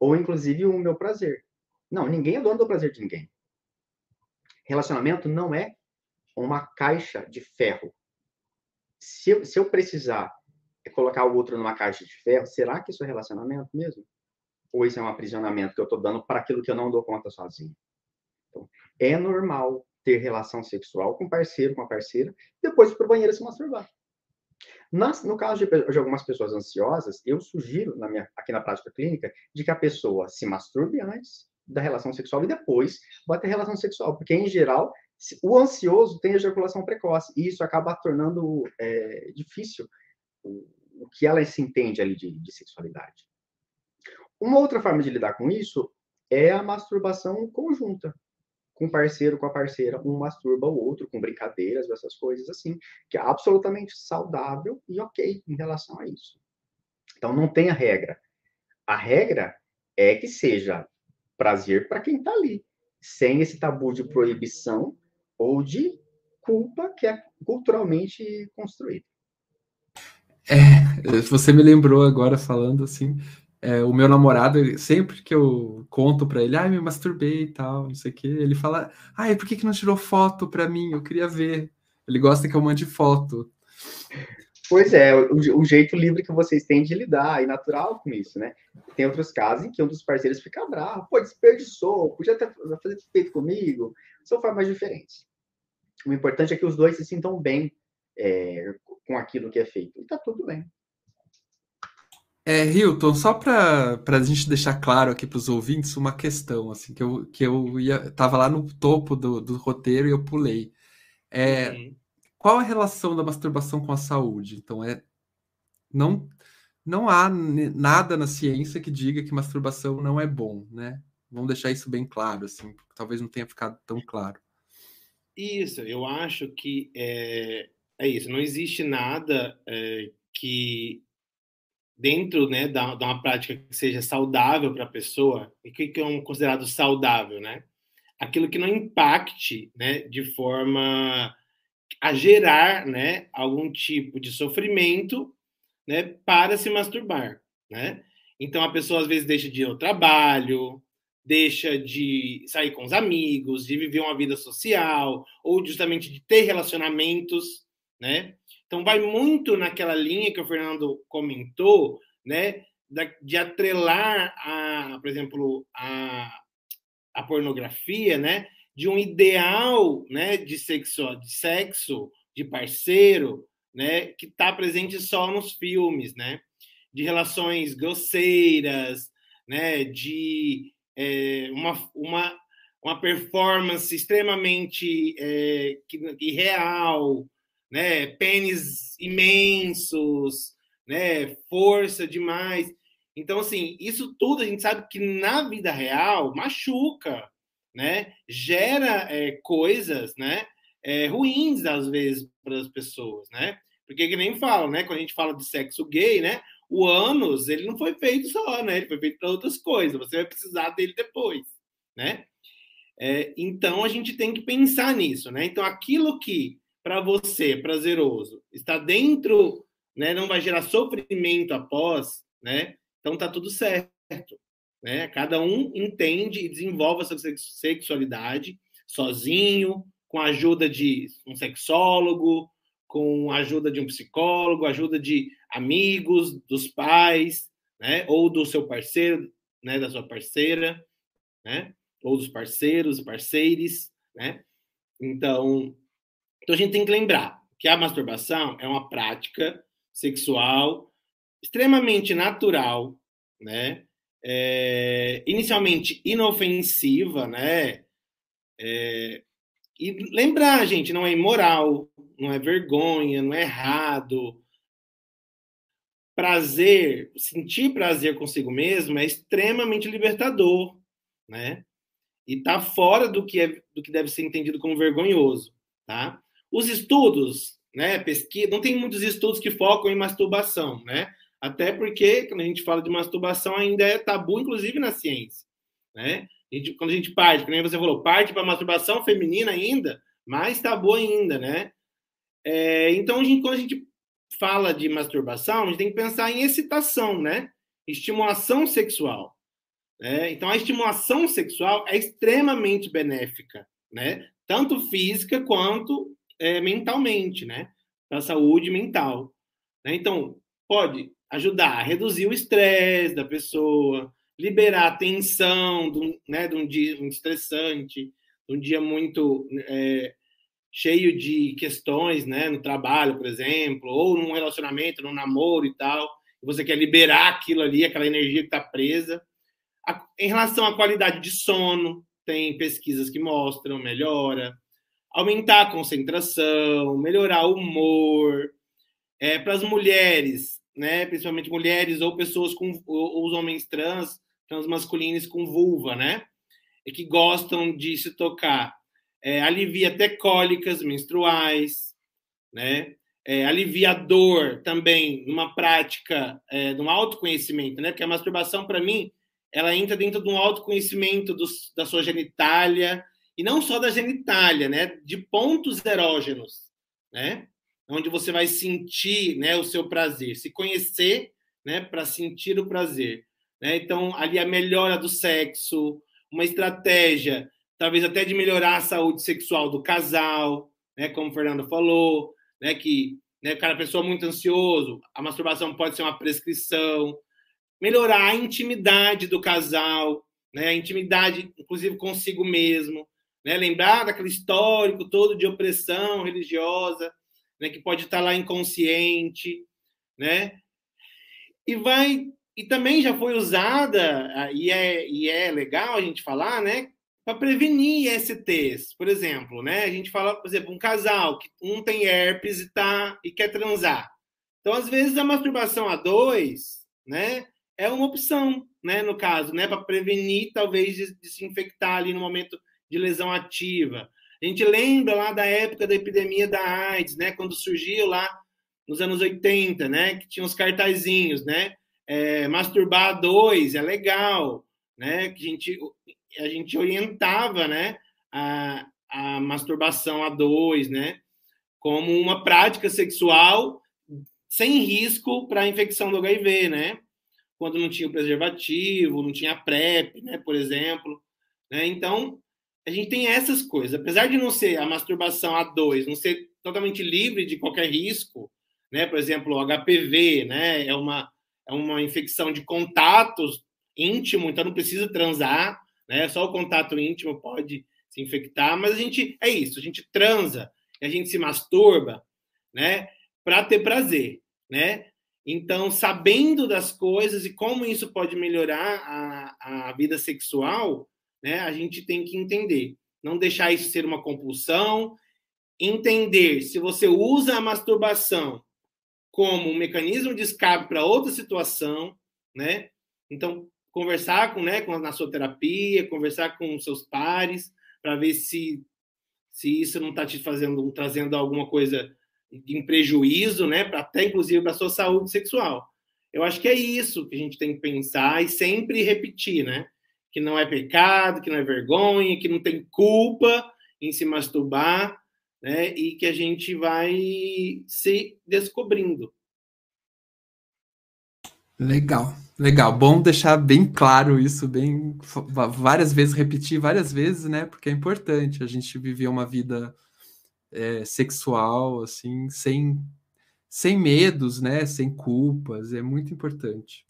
Ou inclusive o meu prazer. Não, ninguém é dono do prazer de ninguém. Relacionamento não é uma caixa de ferro. Se eu, se eu precisar colocar o outro numa caixa de ferro, será que isso é relacionamento mesmo? Ou isso é um aprisionamento que eu estou dando para aquilo que eu não dou conta sozinho? Então, é normal ter relação sexual com parceiro, com a parceira, depois para o banheiro se masturbar. Nas, no caso de, de, algumas pessoas ansiosas, eu sugiro, na minha, aqui na prática clínica, de que a pessoa se masturbe antes da relação sexual e depois vai ter relação sexual, porque, em geral, o ansioso tem ejaculação precoce, e isso acaba tornando é, difícil o, o, que ela se entende ali de, de sexualidade. Uma outra forma de lidar com isso é a masturbação conjunta com o parceiro, com a parceira, um masturba o outro, com brincadeiras, essas coisas assim, que é absolutamente saudável e ok em relação a isso. Então, não tem a regra. A regra é que seja prazer para quem está ali, sem esse tabu de proibição ou de culpa que é culturalmente construído. É, você me lembrou agora falando assim, é, o meu namorado, sempre que eu conto para ele, ai, me masturbei e tal, não sei o que, ele fala, ai, por que, que não tirou foto para mim? Eu queria ver. Ele gosta que eu mande foto. Pois é, o, o, jeito livre que vocês têm de lidar e natural com isso, né? Tem outros casos em que um dos parceiros fica bravo, pô, desperdiçou, podia ter feito comigo. São formas diferentes. O importante é que os dois se sintam bem é, com aquilo que é feito. E tá tudo bem. É, Hilton, só para a gente deixar claro aqui para os ouvintes uma questão, assim, que eu, que eu ia, tava lá no topo do, do roteiro e eu pulei. É, uhum. Qual a relação da masturbação com a saúde? Então, é, não, não há nada na ciência que diga que masturbação não é bom, né? Vamos deixar isso bem claro, assim, porque talvez não tenha ficado tão claro. Isso, eu acho que é, é isso. Não existe nada é, que dentro né, da, da uma prática que seja saudável para a pessoa, e que, que é um considerado saudável, né? Aquilo que não impacte né, de forma a gerar né, algum tipo de sofrimento né, para se masturbar. Né? Então a pessoa às vezes deixa de ir ao trabalho, deixa de sair com os amigos, de viver uma vida social, ou justamente de ter relacionamentos, né? Então, vai muito naquela linha que o Fernando comentou, né? De atrelar, a, por exemplo, a, a pornografia, né? De um ideal né? de, sexo, de sexo, de parceiro, né? Que está presente só nos filmes, né? De relações grosseiras, né? De é, uma, uma, uma performance extremamente é, irreal, né? Pênis imensos, né? Força demais. Então, assim, isso tudo a gente sabe que na vida real machuca, né? Gera é, coisas, né? É, ruins às vezes para as pessoas, né? Porque que nem falam, né? Quando a gente fala de sexo gay, né? O ânus, ele não foi feito só, né? Ele foi feito para outras coisas. Você vai precisar dele depois, né? É, então a gente tem que pensar nisso, né? Então aquilo que para você prazeroso, está dentro, né, não vai gerar sofrimento após, né? Então tá tudo certo, né? Cada um entende e desenvolve sua sexualidade sozinho, com a ajuda de um sexólogo, com a ajuda de um psicólogo, ajuda de amigos, dos pais, né? Ou do seu parceiro, né? Da sua parceira, né? Ou dos parceiros, parceiros, né? Então, então a gente tem que lembrar que a masturbação é uma prática sexual extremamente natural, né? É, inicialmente inofensiva, né? É, E lembrar, gente, não é imoral, não é vergonha, não é errado. Prazer, sentir prazer consigo mesmo é extremamente libertador, né? E tá fora do que é do que deve ser entendido como vergonhoso, tá? Os estudos, né, pesquisa, não tem muitos estudos que focam em masturbação, né? Até porque quando a gente fala de masturbação ainda é tabu inclusive na ciência, né? A gente, quando a gente parte, como você falou, parte para masturbação feminina ainda, mais tabu ainda, né? É, então, a gente, quando a gente fala de masturbação, a gente tem que pensar em excitação, né? Estimulação sexual. Né? Então, a estimulação sexual é extremamente benéfica, né? Tanto física quanto é, mentalmente, né? Para a saúde mental. Né? Então, pode ajudar a reduzir o estresse da pessoa, liberar a tensão de um, né, de um dia muito estressante, de um dia muito é, cheio de questões, né, no trabalho, por exemplo, ou num relacionamento, num namoro e tal, você quer liberar aquilo ali, aquela energia que está presa. A, em relação à qualidade de sono, tem pesquisas que mostram melhora, aumentar a concentração, melhorar o humor. É, Para as mulheres, né, principalmente mulheres ou pessoas com ou, os homens trans, transmasculinos com vulva, né? E que gostam de se tocar. É, alivia até cólicas menstruais, né? É, alivia a dor também numa prática, é, de um autoconhecimento, né? Porque a masturbação, para mim, ela entra dentro de um autoconhecimento dos, da sua genitália, e não só da genitália, né? De pontos erógenos, né? Onde você vai sentir né, o seu prazer, se conhecer né, para sentir o prazer. Né? Então, ali a melhora do sexo, uma estratégia, talvez até de melhorar a saúde sexual do casal, né? como o Fernando falou, né? que né, cara, pessoa muito ansioso, a masturbação pode ser uma prescrição, melhorar a intimidade do casal, né? a intimidade, inclusive, consigo mesmo, né? lembrar daquele histórico todo de opressão religiosa, né? que pode estar lá inconsciente, né? E vai e também já foi usada, ah, e é, e é legal a gente falar, né? Para prevenir STs, por exemplo, né? A gente fala, por exemplo, um casal que um tem herpes e, tá, e quer transar. Então, às vezes, a masturbação a dois, né? É uma opção, né? No caso, né? Para prevenir, talvez, de, de se infectar ali no momento de lesão ativa. A gente lembra lá da época da epidemia da AIDS, né? Quando surgiu lá nos anos 80, né? Que tinha os cartazinhos, né? é, masturbar dois é legal, né? Que a gente, a gente orientava, né? A, a masturbação a dois, né? Como uma prática sexual sem risco para a infecção do HIV, né? Quando não tinha o preservativo, não tinha PrEP, né? Por exemplo, né? Então a gente tem essas coisas. Apesar de não ser a masturbação a dois, não ser totalmente livre de qualquer risco, né? Por exemplo, o HPV, né? É uma é uma infecção de contatos íntimo, então não precisa transar, né? Só o contato íntimo pode se infectar, mas a gente é isso, a gente transa, a gente se masturba, né? Para ter prazer, né? Então, sabendo das coisas e como isso pode melhorar a, a vida sexual, né? A gente tem que entender, não deixar isso ser uma compulsão, entender se você usa a masturbação como um mecanismo de escape para outra situação, né? Então, conversar com, né, com na sua terapia, conversar com seus pares, para ver se se isso não está te fazendo trazendo alguma coisa em prejuízo, né? Para até inclusive para sua saúde sexual. Eu acho que é isso que a gente tem que pensar e sempre repetir, né? Que não é pecado, que não é vergonha, que não tem culpa em se masturbar, né? E que a gente vai se descobrindo. Legal, legal. Bom deixar bem claro isso, bem várias vezes, repetir várias vezes, né? Porque é importante a gente viver uma vida é, sexual, assim, sem, sem medos, né? Sem culpas, é muito importante.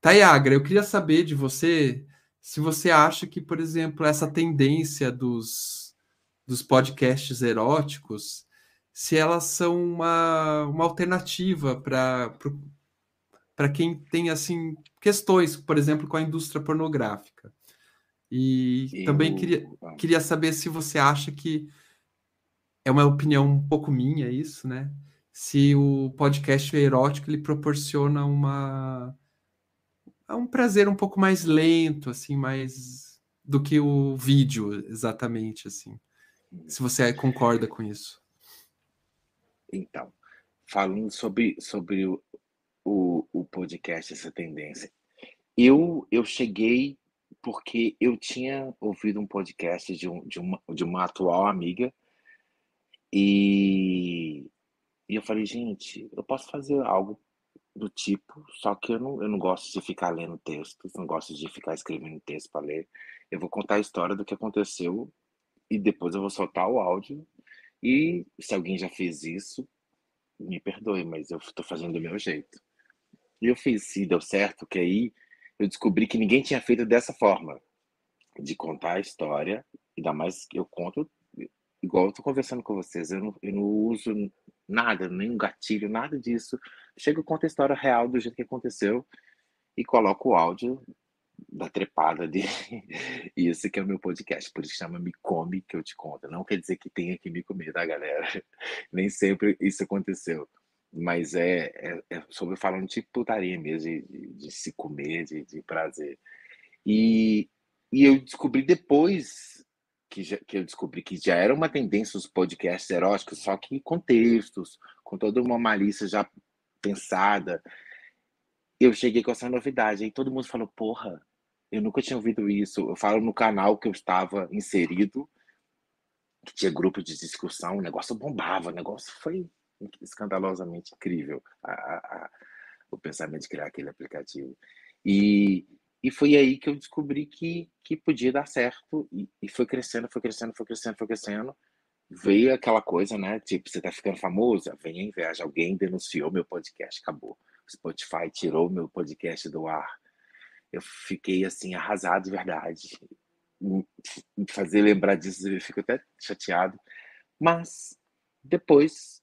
Tayagra, eu queria saber de você se você acha que, por exemplo, essa tendência dos, dos podcasts eróticos, se elas são uma, uma alternativa para para quem tem assim questões, por exemplo, com a indústria pornográfica. E eu... também queria, queria saber se você acha que é uma opinião um pouco minha isso, né? Se o podcast erótico ele proporciona uma um prazer um pouco mais lento, assim, mais do que o vídeo, exatamente, assim. Se você concorda com isso. Então, falando sobre, sobre o, o, o podcast, essa tendência, eu, eu cheguei porque eu tinha ouvido um podcast de, um, de, uma, de uma atual amiga e, e eu falei, gente, eu posso fazer algo do tipo, só que eu não, eu não gosto de ficar lendo textos, não gosto de ficar escrevendo texto para ler. Eu vou contar a história do que aconteceu e depois eu vou soltar o áudio. E se alguém já fez isso, me perdoe, mas eu estou fazendo do meu jeito. E eu fiz, se deu certo, que aí eu descobri que ninguém tinha feito dessa forma, de contar a história, ainda mais eu conto igual eu tô conversando com vocês, eu não, eu não uso nada, nenhum gatilho, nada disso. Chego conto a história real do jeito que aconteceu e coloco o áudio da trepada dele. E esse que é o meu podcast, por isso chama Me Come que eu te conto. Não quer dizer que tenha que me comer, tá, galera? Nem sempre isso aconteceu mas é, é, é, sobre falando de putaria mesmo, de, de, de se comer, de, de, prazer. E, e eu descobri depois que, já, que eu descobri que já era uma tendência os podcasts eróticos, só que com textos, com toda uma malícia já pensada. Eu cheguei com essa novidade, aí todo mundo falou, porra, eu nunca tinha ouvido isso. Eu falo no canal que eu estava inserido, que tinha grupo de discussão, o negócio bombava, o negócio foi escandalosamente incrível a, a, o pensamento de criar aquele aplicativo. E, e foi aí que eu descobri que, que podia dar certo e, e foi crescendo, foi crescendo, foi crescendo, foi crescendo. Veio aquela coisa, né? Tipo, você tá ficando famosa? Vem a inveja. Alguém denunciou meu podcast, acabou. Spotify tirou meu podcast do ar. Eu fiquei assim, arrasado de verdade. Fazer lembrar disso, eu fico até chateado. Mas depois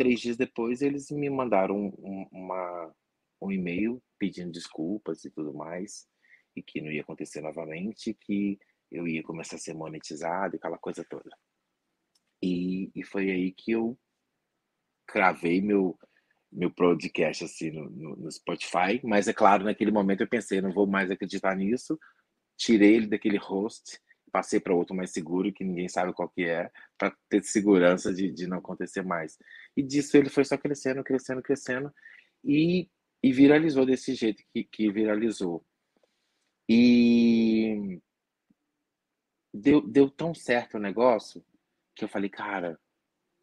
três dias depois, eles me mandaram um, uma, um e-mail pedindo desculpas e tudo mais, e que não ia acontecer novamente, que eu ia começar a ser monetizado e aquela coisa toda. E, e foi aí que eu cravei meu, meu podcast assim no, no, no, Spotify, mas é claro, naquele momento eu pensei, não vou mais acreditar nisso, tirei ele daquele host passei para outro mais seguro, que ninguém sabe qual que é, para ter segurança de, de não acontecer mais. E disso ele foi só crescendo, crescendo, crescendo, e, e viralizou desse jeito que, que viralizou. E deu, deu tão certo o negócio que eu falei, cara,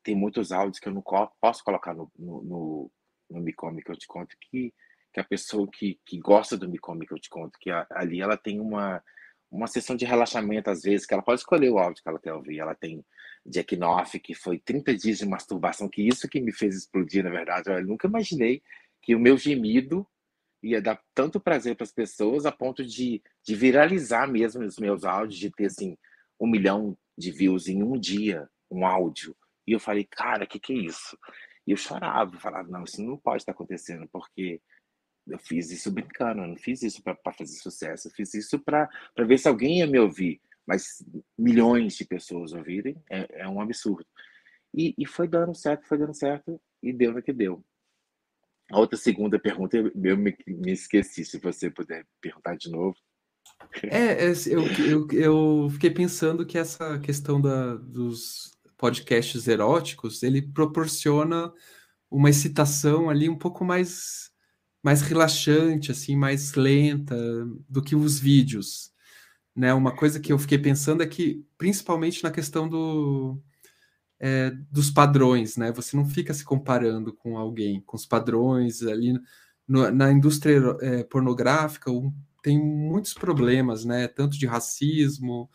tem muitos áudios que eu não posso colocar no, no, no, no Micome que eu te conto, que, que a pessoa que, que gosta do Micome que eu te conto, que a, ali ela tem uma uma sessão de relaxamento, às vezes, que ela pode escolher o áudio que ela quer ouvir. Ela tem Jack Knopf, que foi 30 dias de masturbação, que isso que me fez explodir, na verdade. Eu nunca imaginei que o meu gemido ia dar tanto prazer para as pessoas a ponto de, de viralizar mesmo os meus áudios, de ter, assim, um milhão de views em um dia, um áudio. E eu falei, cara, o que, que é isso? E eu chorava, falava, não, isso não pode estar acontecendo, porque eu fiz isso brincando, eu não fiz isso para fazer sucesso, eu fiz isso para ver se alguém ia me ouvir. Mas milhões de pessoas ouvirem é, é um absurdo. E, e, foi dando certo, foi dando certo, e deu no que deu. A outra segunda pergunta eu me, me esqueci, se você puder perguntar de novo. É, é eu, eu, eu fiquei pensando que essa questão da, dos podcasts eróticos, ele proporciona uma excitação ali um pouco mais mais relaxante, assim, mais lenta do que os vídeos. Né? Uma coisa que eu fiquei pensando é que, principalmente na questão do, é, dos padrões, né? Você não fica se comparando com alguém, com os padrões ali no, na indústria é, pornográfica. Um, tem muitos problemas, né? Tanto de racismo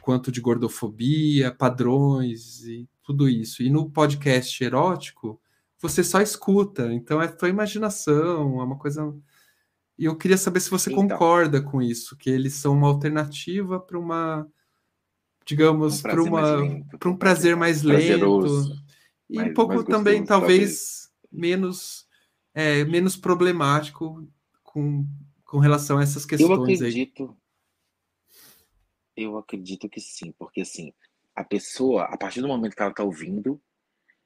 quanto de gordofobia, padrões e tudo isso. E no podcast erótico, você só escuta. Então é tua imaginação, é uma coisa. E eu queria saber se você então, concorda com isso, que eles são uma alternativa para uma, digamos, um para uma para um prazer mais lento e mais, um pouco também talvez, menos é, menos problemático com, com relação a essas questões eu acredito, aí. Eu acredito que sim, porque assim, a pessoa, a partir do momento que ela está ouvindo,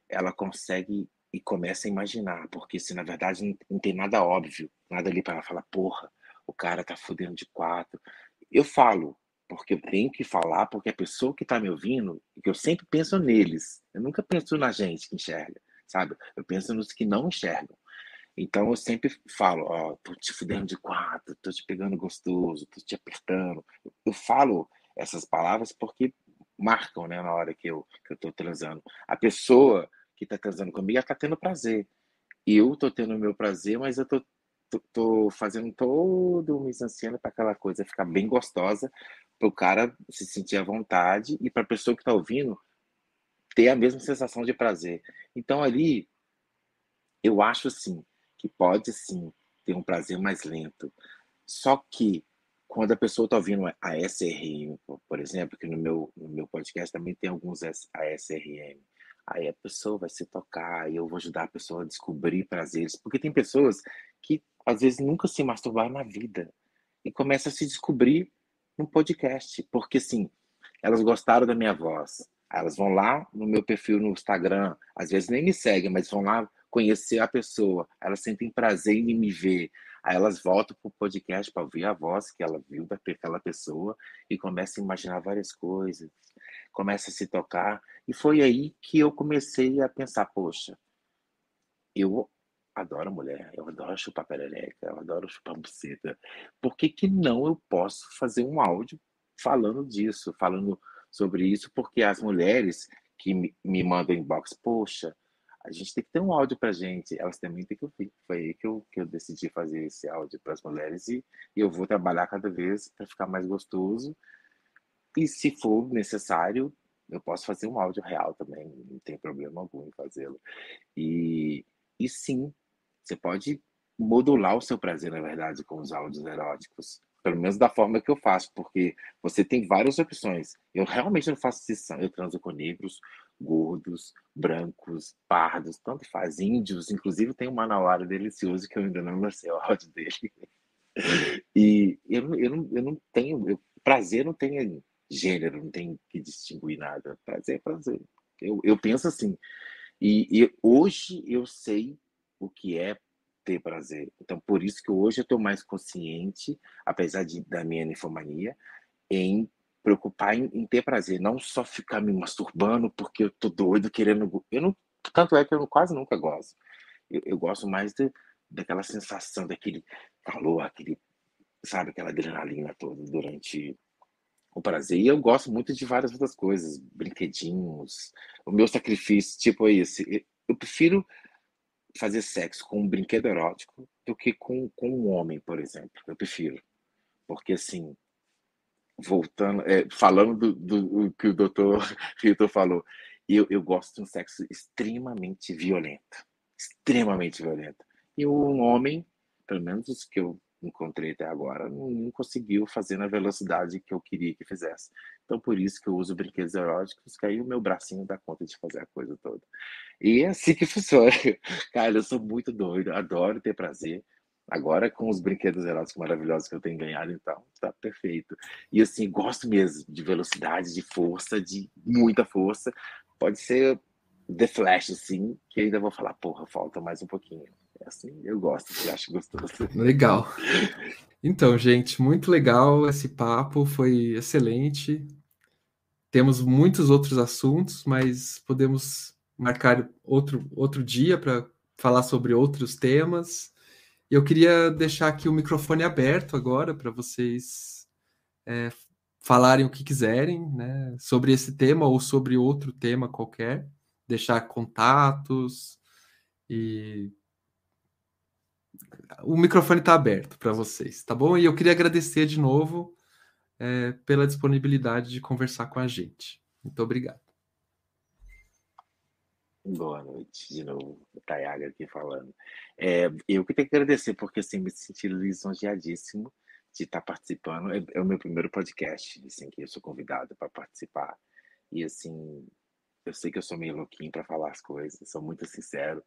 ela consegue e começa a imaginar, porque se na verdade não, não tem nada óbvio, nada ali para ela falar, porra, o cara tá fudendo de quatro. Eu falo, porque eu tenho que falar, porque a pessoa que está me ouvindo, que eu sempre penso neles, eu nunca penso na gente que enxerga, sabe? Eu penso nos que não enxergam. Então eu sempre falo, ó, oh, tô te fudendo de quatro, tô te pegando gostoso, tô te apertando. Eu falo essas palavras porque marcam, né, na hora que eu, que eu tô transando. A pessoa que tá transando comigo, ela tá tendo prazer. Eu tô tendo o meu prazer, mas eu tô, tô, tô fazendo todo o mise-en-scène para aquela coisa ficar bem gostosa, para o cara se sentir à vontade e para a pessoa que está ouvindo ter a mesma sensação de prazer. Então ali eu acho assim que pode sim ter um prazer mais lento. Só que quando a pessoa está ouvindo a SRM, por exemplo, que no meu, no meu podcast também tem alguns ASRM, aí a pessoa vai se tocar e eu vou ajudar a pessoa a descobrir prazeres. Porque tem pessoas que às vezes nunca se masturbaram na vida e começam a se descobrir no podcast, porque assim, elas gostaram da minha voz. Elas vão lá no meu perfil no Instagram, às vezes nem me seguem, mas vão lá conhecer a pessoa. Elas sentem prazer em me ver. Aí elas voltam para o podcast para ouvir a voz que ela viu daquela pessoa e começam a imaginar várias coisas, começa a se tocar. E foi aí que eu comecei a pensar, poxa, eu adoro mulher, eu adoro chupar perereca, eu adoro chupar buceta. Por que, que não eu posso fazer um áudio falando disso, falando sobre isso? Porque as mulheres que me, mandam inbox, poxa, a gente tem que ter um áudio para gente, elas também têm que ouvir. Foi aí que eu, que eu decidi fazer esse áudio para as mulheres e, e eu vou trabalhar cada vez para ficar mais gostoso. E se for necessário, eu posso fazer um áudio real também, não tem problema algum em fazê-lo. E, e sim, você pode modular o seu prazer, na verdade, com os áudios eróticos. Pelo menos da forma que eu faço, porque você tem várias opções. Eu realmente não faço exceção. Eu transo com negros, gordos, brancos, pardos, tanto faz. Índios, inclusive tem um manauara delicioso que eu ainda não lancei o áudio dele. E eu, eu, não, eu não tenho. Eu, prazer não tem gênero, não tem que distinguir nada. Prazer é prazer. Eu, eu penso assim. E, e hoje eu sei o que é ter prazer. Então, por isso que hoje eu estou mais consciente, apesar de, da minha ninfomania, em preocupar em, em, ter prazer, não só ficar me masturbando porque eu tô doido querendo. Eu não, tanto é que eu quase nunca gosto. Eu, eu gosto mais de, daquela sensação, daquele calor, aquele, sabe, aquela adrenalina toda durante o prazer. E eu gosto muito de várias outras coisas, brinquedinhos. O meu sacrifício, tipo esse, eu prefiro fazer sexo com um brinquedo erótico do que com, com um homem, por exemplo. Eu prefiro. Porque, assim, voltando, é, falando do, do, do, que o doutor Rito falou, eu, eu gosto de um sexo extremamente violento. Extremamente violento. E um homem, pelo menos os que eu encontrei até agora, não, não, conseguiu fazer na velocidade que eu queria que fizesse. Então, por isso que eu uso brinquedos eróticos, que aí o meu bracinho dá conta de fazer a coisa toda. E é assim que funciona. Cara, eu sou muito doido, adoro ter prazer. Agora, com os brinquedos eróticos maravilhosos que eu tenho ganhado, então, tá perfeito. E assim, gosto mesmo de velocidade, de força, de muita força. Pode ser The Flash, assim, que ainda vou falar, porra, falta mais um pouquinho. É assim, eu gosto, eu acho gostoso. Legal. Então, gente, muito legal esse papo, foi excelente. Temos muitos outros assuntos, mas podemos marcar outro, outro dia para falar sobre outros temas. Eu queria deixar aqui o microfone aberto agora para vocês é, falarem o que quiserem né, sobre esse tema ou sobre outro tema qualquer, deixar contatos e o microfone está aberto para vocês, tá bom? E eu queria agradecer de novo é, pela disponibilidade de conversar com a gente. Muito obrigado. Boa noite, de novo, o Tayaga aqui falando. É, eu que tenho que agradecer, porque assim, me senti lisonjeadíssimo de estar participando. É, é, o meu primeiro podcast, assim, que eu sou convidado para participar. E assim, eu sei que eu sou meio louquinho para falar as coisas, sou muito sincero.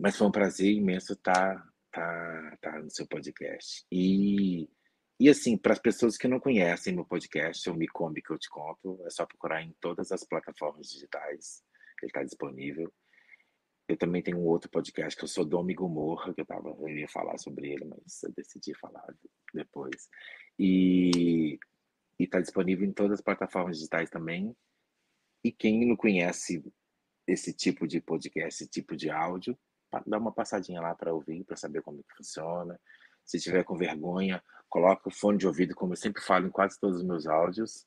Mas foi um prazer imenso estar tá, tá, tá no seu podcast. E e assim, para as pessoas que não conhecem meu podcast, o Me Come Que Eu Te Conto, é só procurar em todas as plataformas digitais, ele está disponível. Eu também tenho um outro podcast que eu sou Domi Gomorra, que eu, tava, eu ia falar sobre ele, mas eu decidi falar depois. E está disponível em todas as plataformas digitais também. E quem não conhece esse tipo de podcast, esse tipo de áudio, dá uma passadinha lá para ouvir, para saber como que funciona. Se tiver com vergonha, coloca o fone de ouvido, como eu sempre falo em quase todos os meus áudios.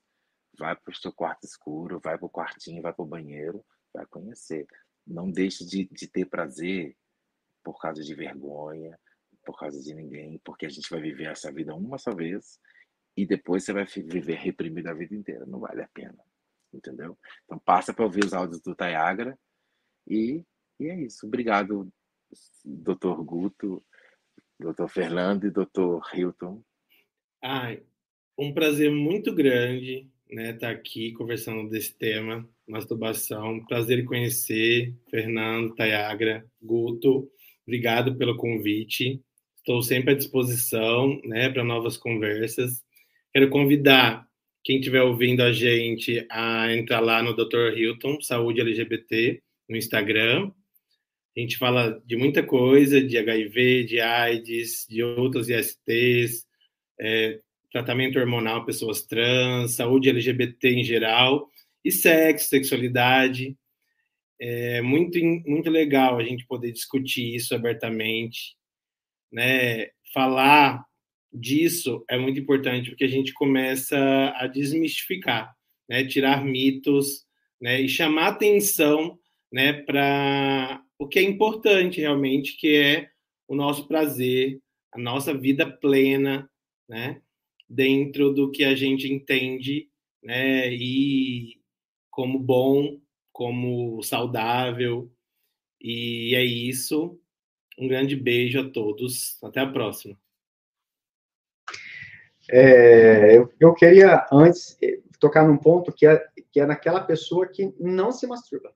Vai para o seu quarto escuro, vai para o quartinho, vai para o banheiro, vai conhecer. Não deixe de, de ter prazer por causa de vergonha, por causa de ninguém, porque a gente vai viver essa vida uma só vez e depois você vai viver reprimido a vida inteira. Não vale a pena, entendeu? Então passa para ouvir os áudios do Tayagra e, e é isso. Obrigado, doutor Guto, doutor Fernando e doutor Hilton. Ai, um prazer muito grande né, estar tá aqui conversando desse tema, masturbação. Prazer em conhecer Fernando, Tayagra, Guto. Obrigado pelo convite. Estou sempre à disposição né, para novas conversas. Quero convidar quem estiver ouvindo a gente a entrar lá no Dr. Hilton, Saúde LGBT, no Instagram. A gente fala de muita coisa, de HIV, de AIDS, de outros ISTs, é, tratamento hormonal pessoas trans, saúde LGBT em geral, e sexo, sexualidade. É muito, muito legal a gente poder discutir isso abertamente, né? Falar disso é muito importante porque a gente começa a desmistificar, né? Tirar mitos, né? E chamar atenção, né? Para o que é importante realmente, que é o nosso prazer, a nossa vida plena, né? Dentro do que a gente entende, né? E como bom, como saudável. E é isso. Um grande beijo a todos. Até a próxima. É, eu, eu, queria antes eh, tocar num ponto que é, que é naquela pessoa que não se masturba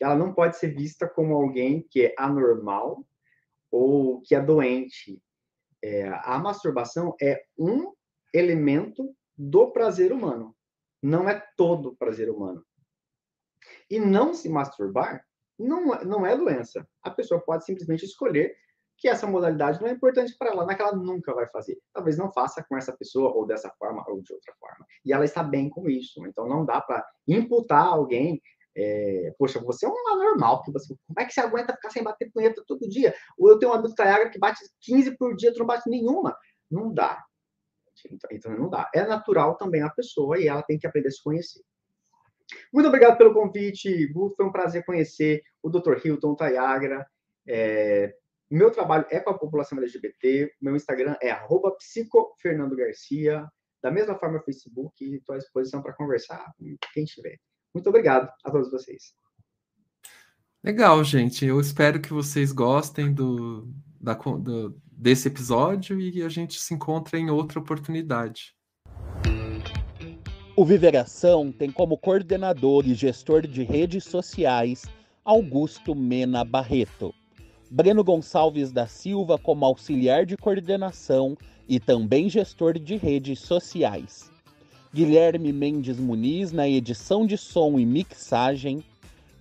ela não pode ser vista como alguém que é anormal ou que é doente. É, a masturbação é um elemento do prazer humano, não é todo prazer humano. E não se masturbar não, é, não é doença. A pessoa pode simplesmente escolher que essa modalidade não é importante para ela, não é nunca vai fazer. Talvez não faça com essa pessoa, ou dessa forma, ou de outra forma. E ela está bem com isso. Então não dá para imputar alguém é, poxa, você é um anormal, porque como é que você aguenta ficar sem bater punheta todo dia? Ou eu tenho um amigo Tayagra que bate 15 por dia, tu não bate nenhuma. Não dá. Então, então, não dá. É natural também a pessoa e ela tem que aprender a se conhecer. Muito obrigado pelo convite, Gu. Foi um prazer conhecer o Dr. Hilton Tayagra. É, meu trabalho é com a população LGBT. Meu Instagram é psicofernandogarcia. Da mesma forma, Facebook. Estou à disposição para conversar com quem tiver. Muito obrigado a todos vocês. Legal, gente. Eu espero que vocês gostem do, da, do, desse episódio e a gente se encontre em outra oportunidade. O Viveração tem como coordenador e gestor de redes sociais Augusto Mena Barreto. Breno Gonçalves da Silva como auxiliar de coordenação e também gestor de redes sociais. Guilherme Mendes Muniz na edição de som e mixagem,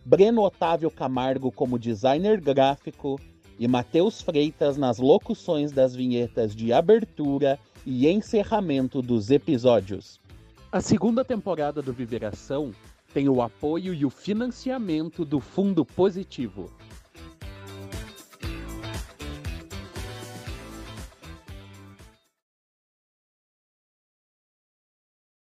Breno Otávio Camargo como designer gráfico e Matheus Freitas nas locuções das vinhetas de abertura e encerramento dos episódios. A segunda temporada do Viveração tem o apoio e o financiamento do Fundo Positivo.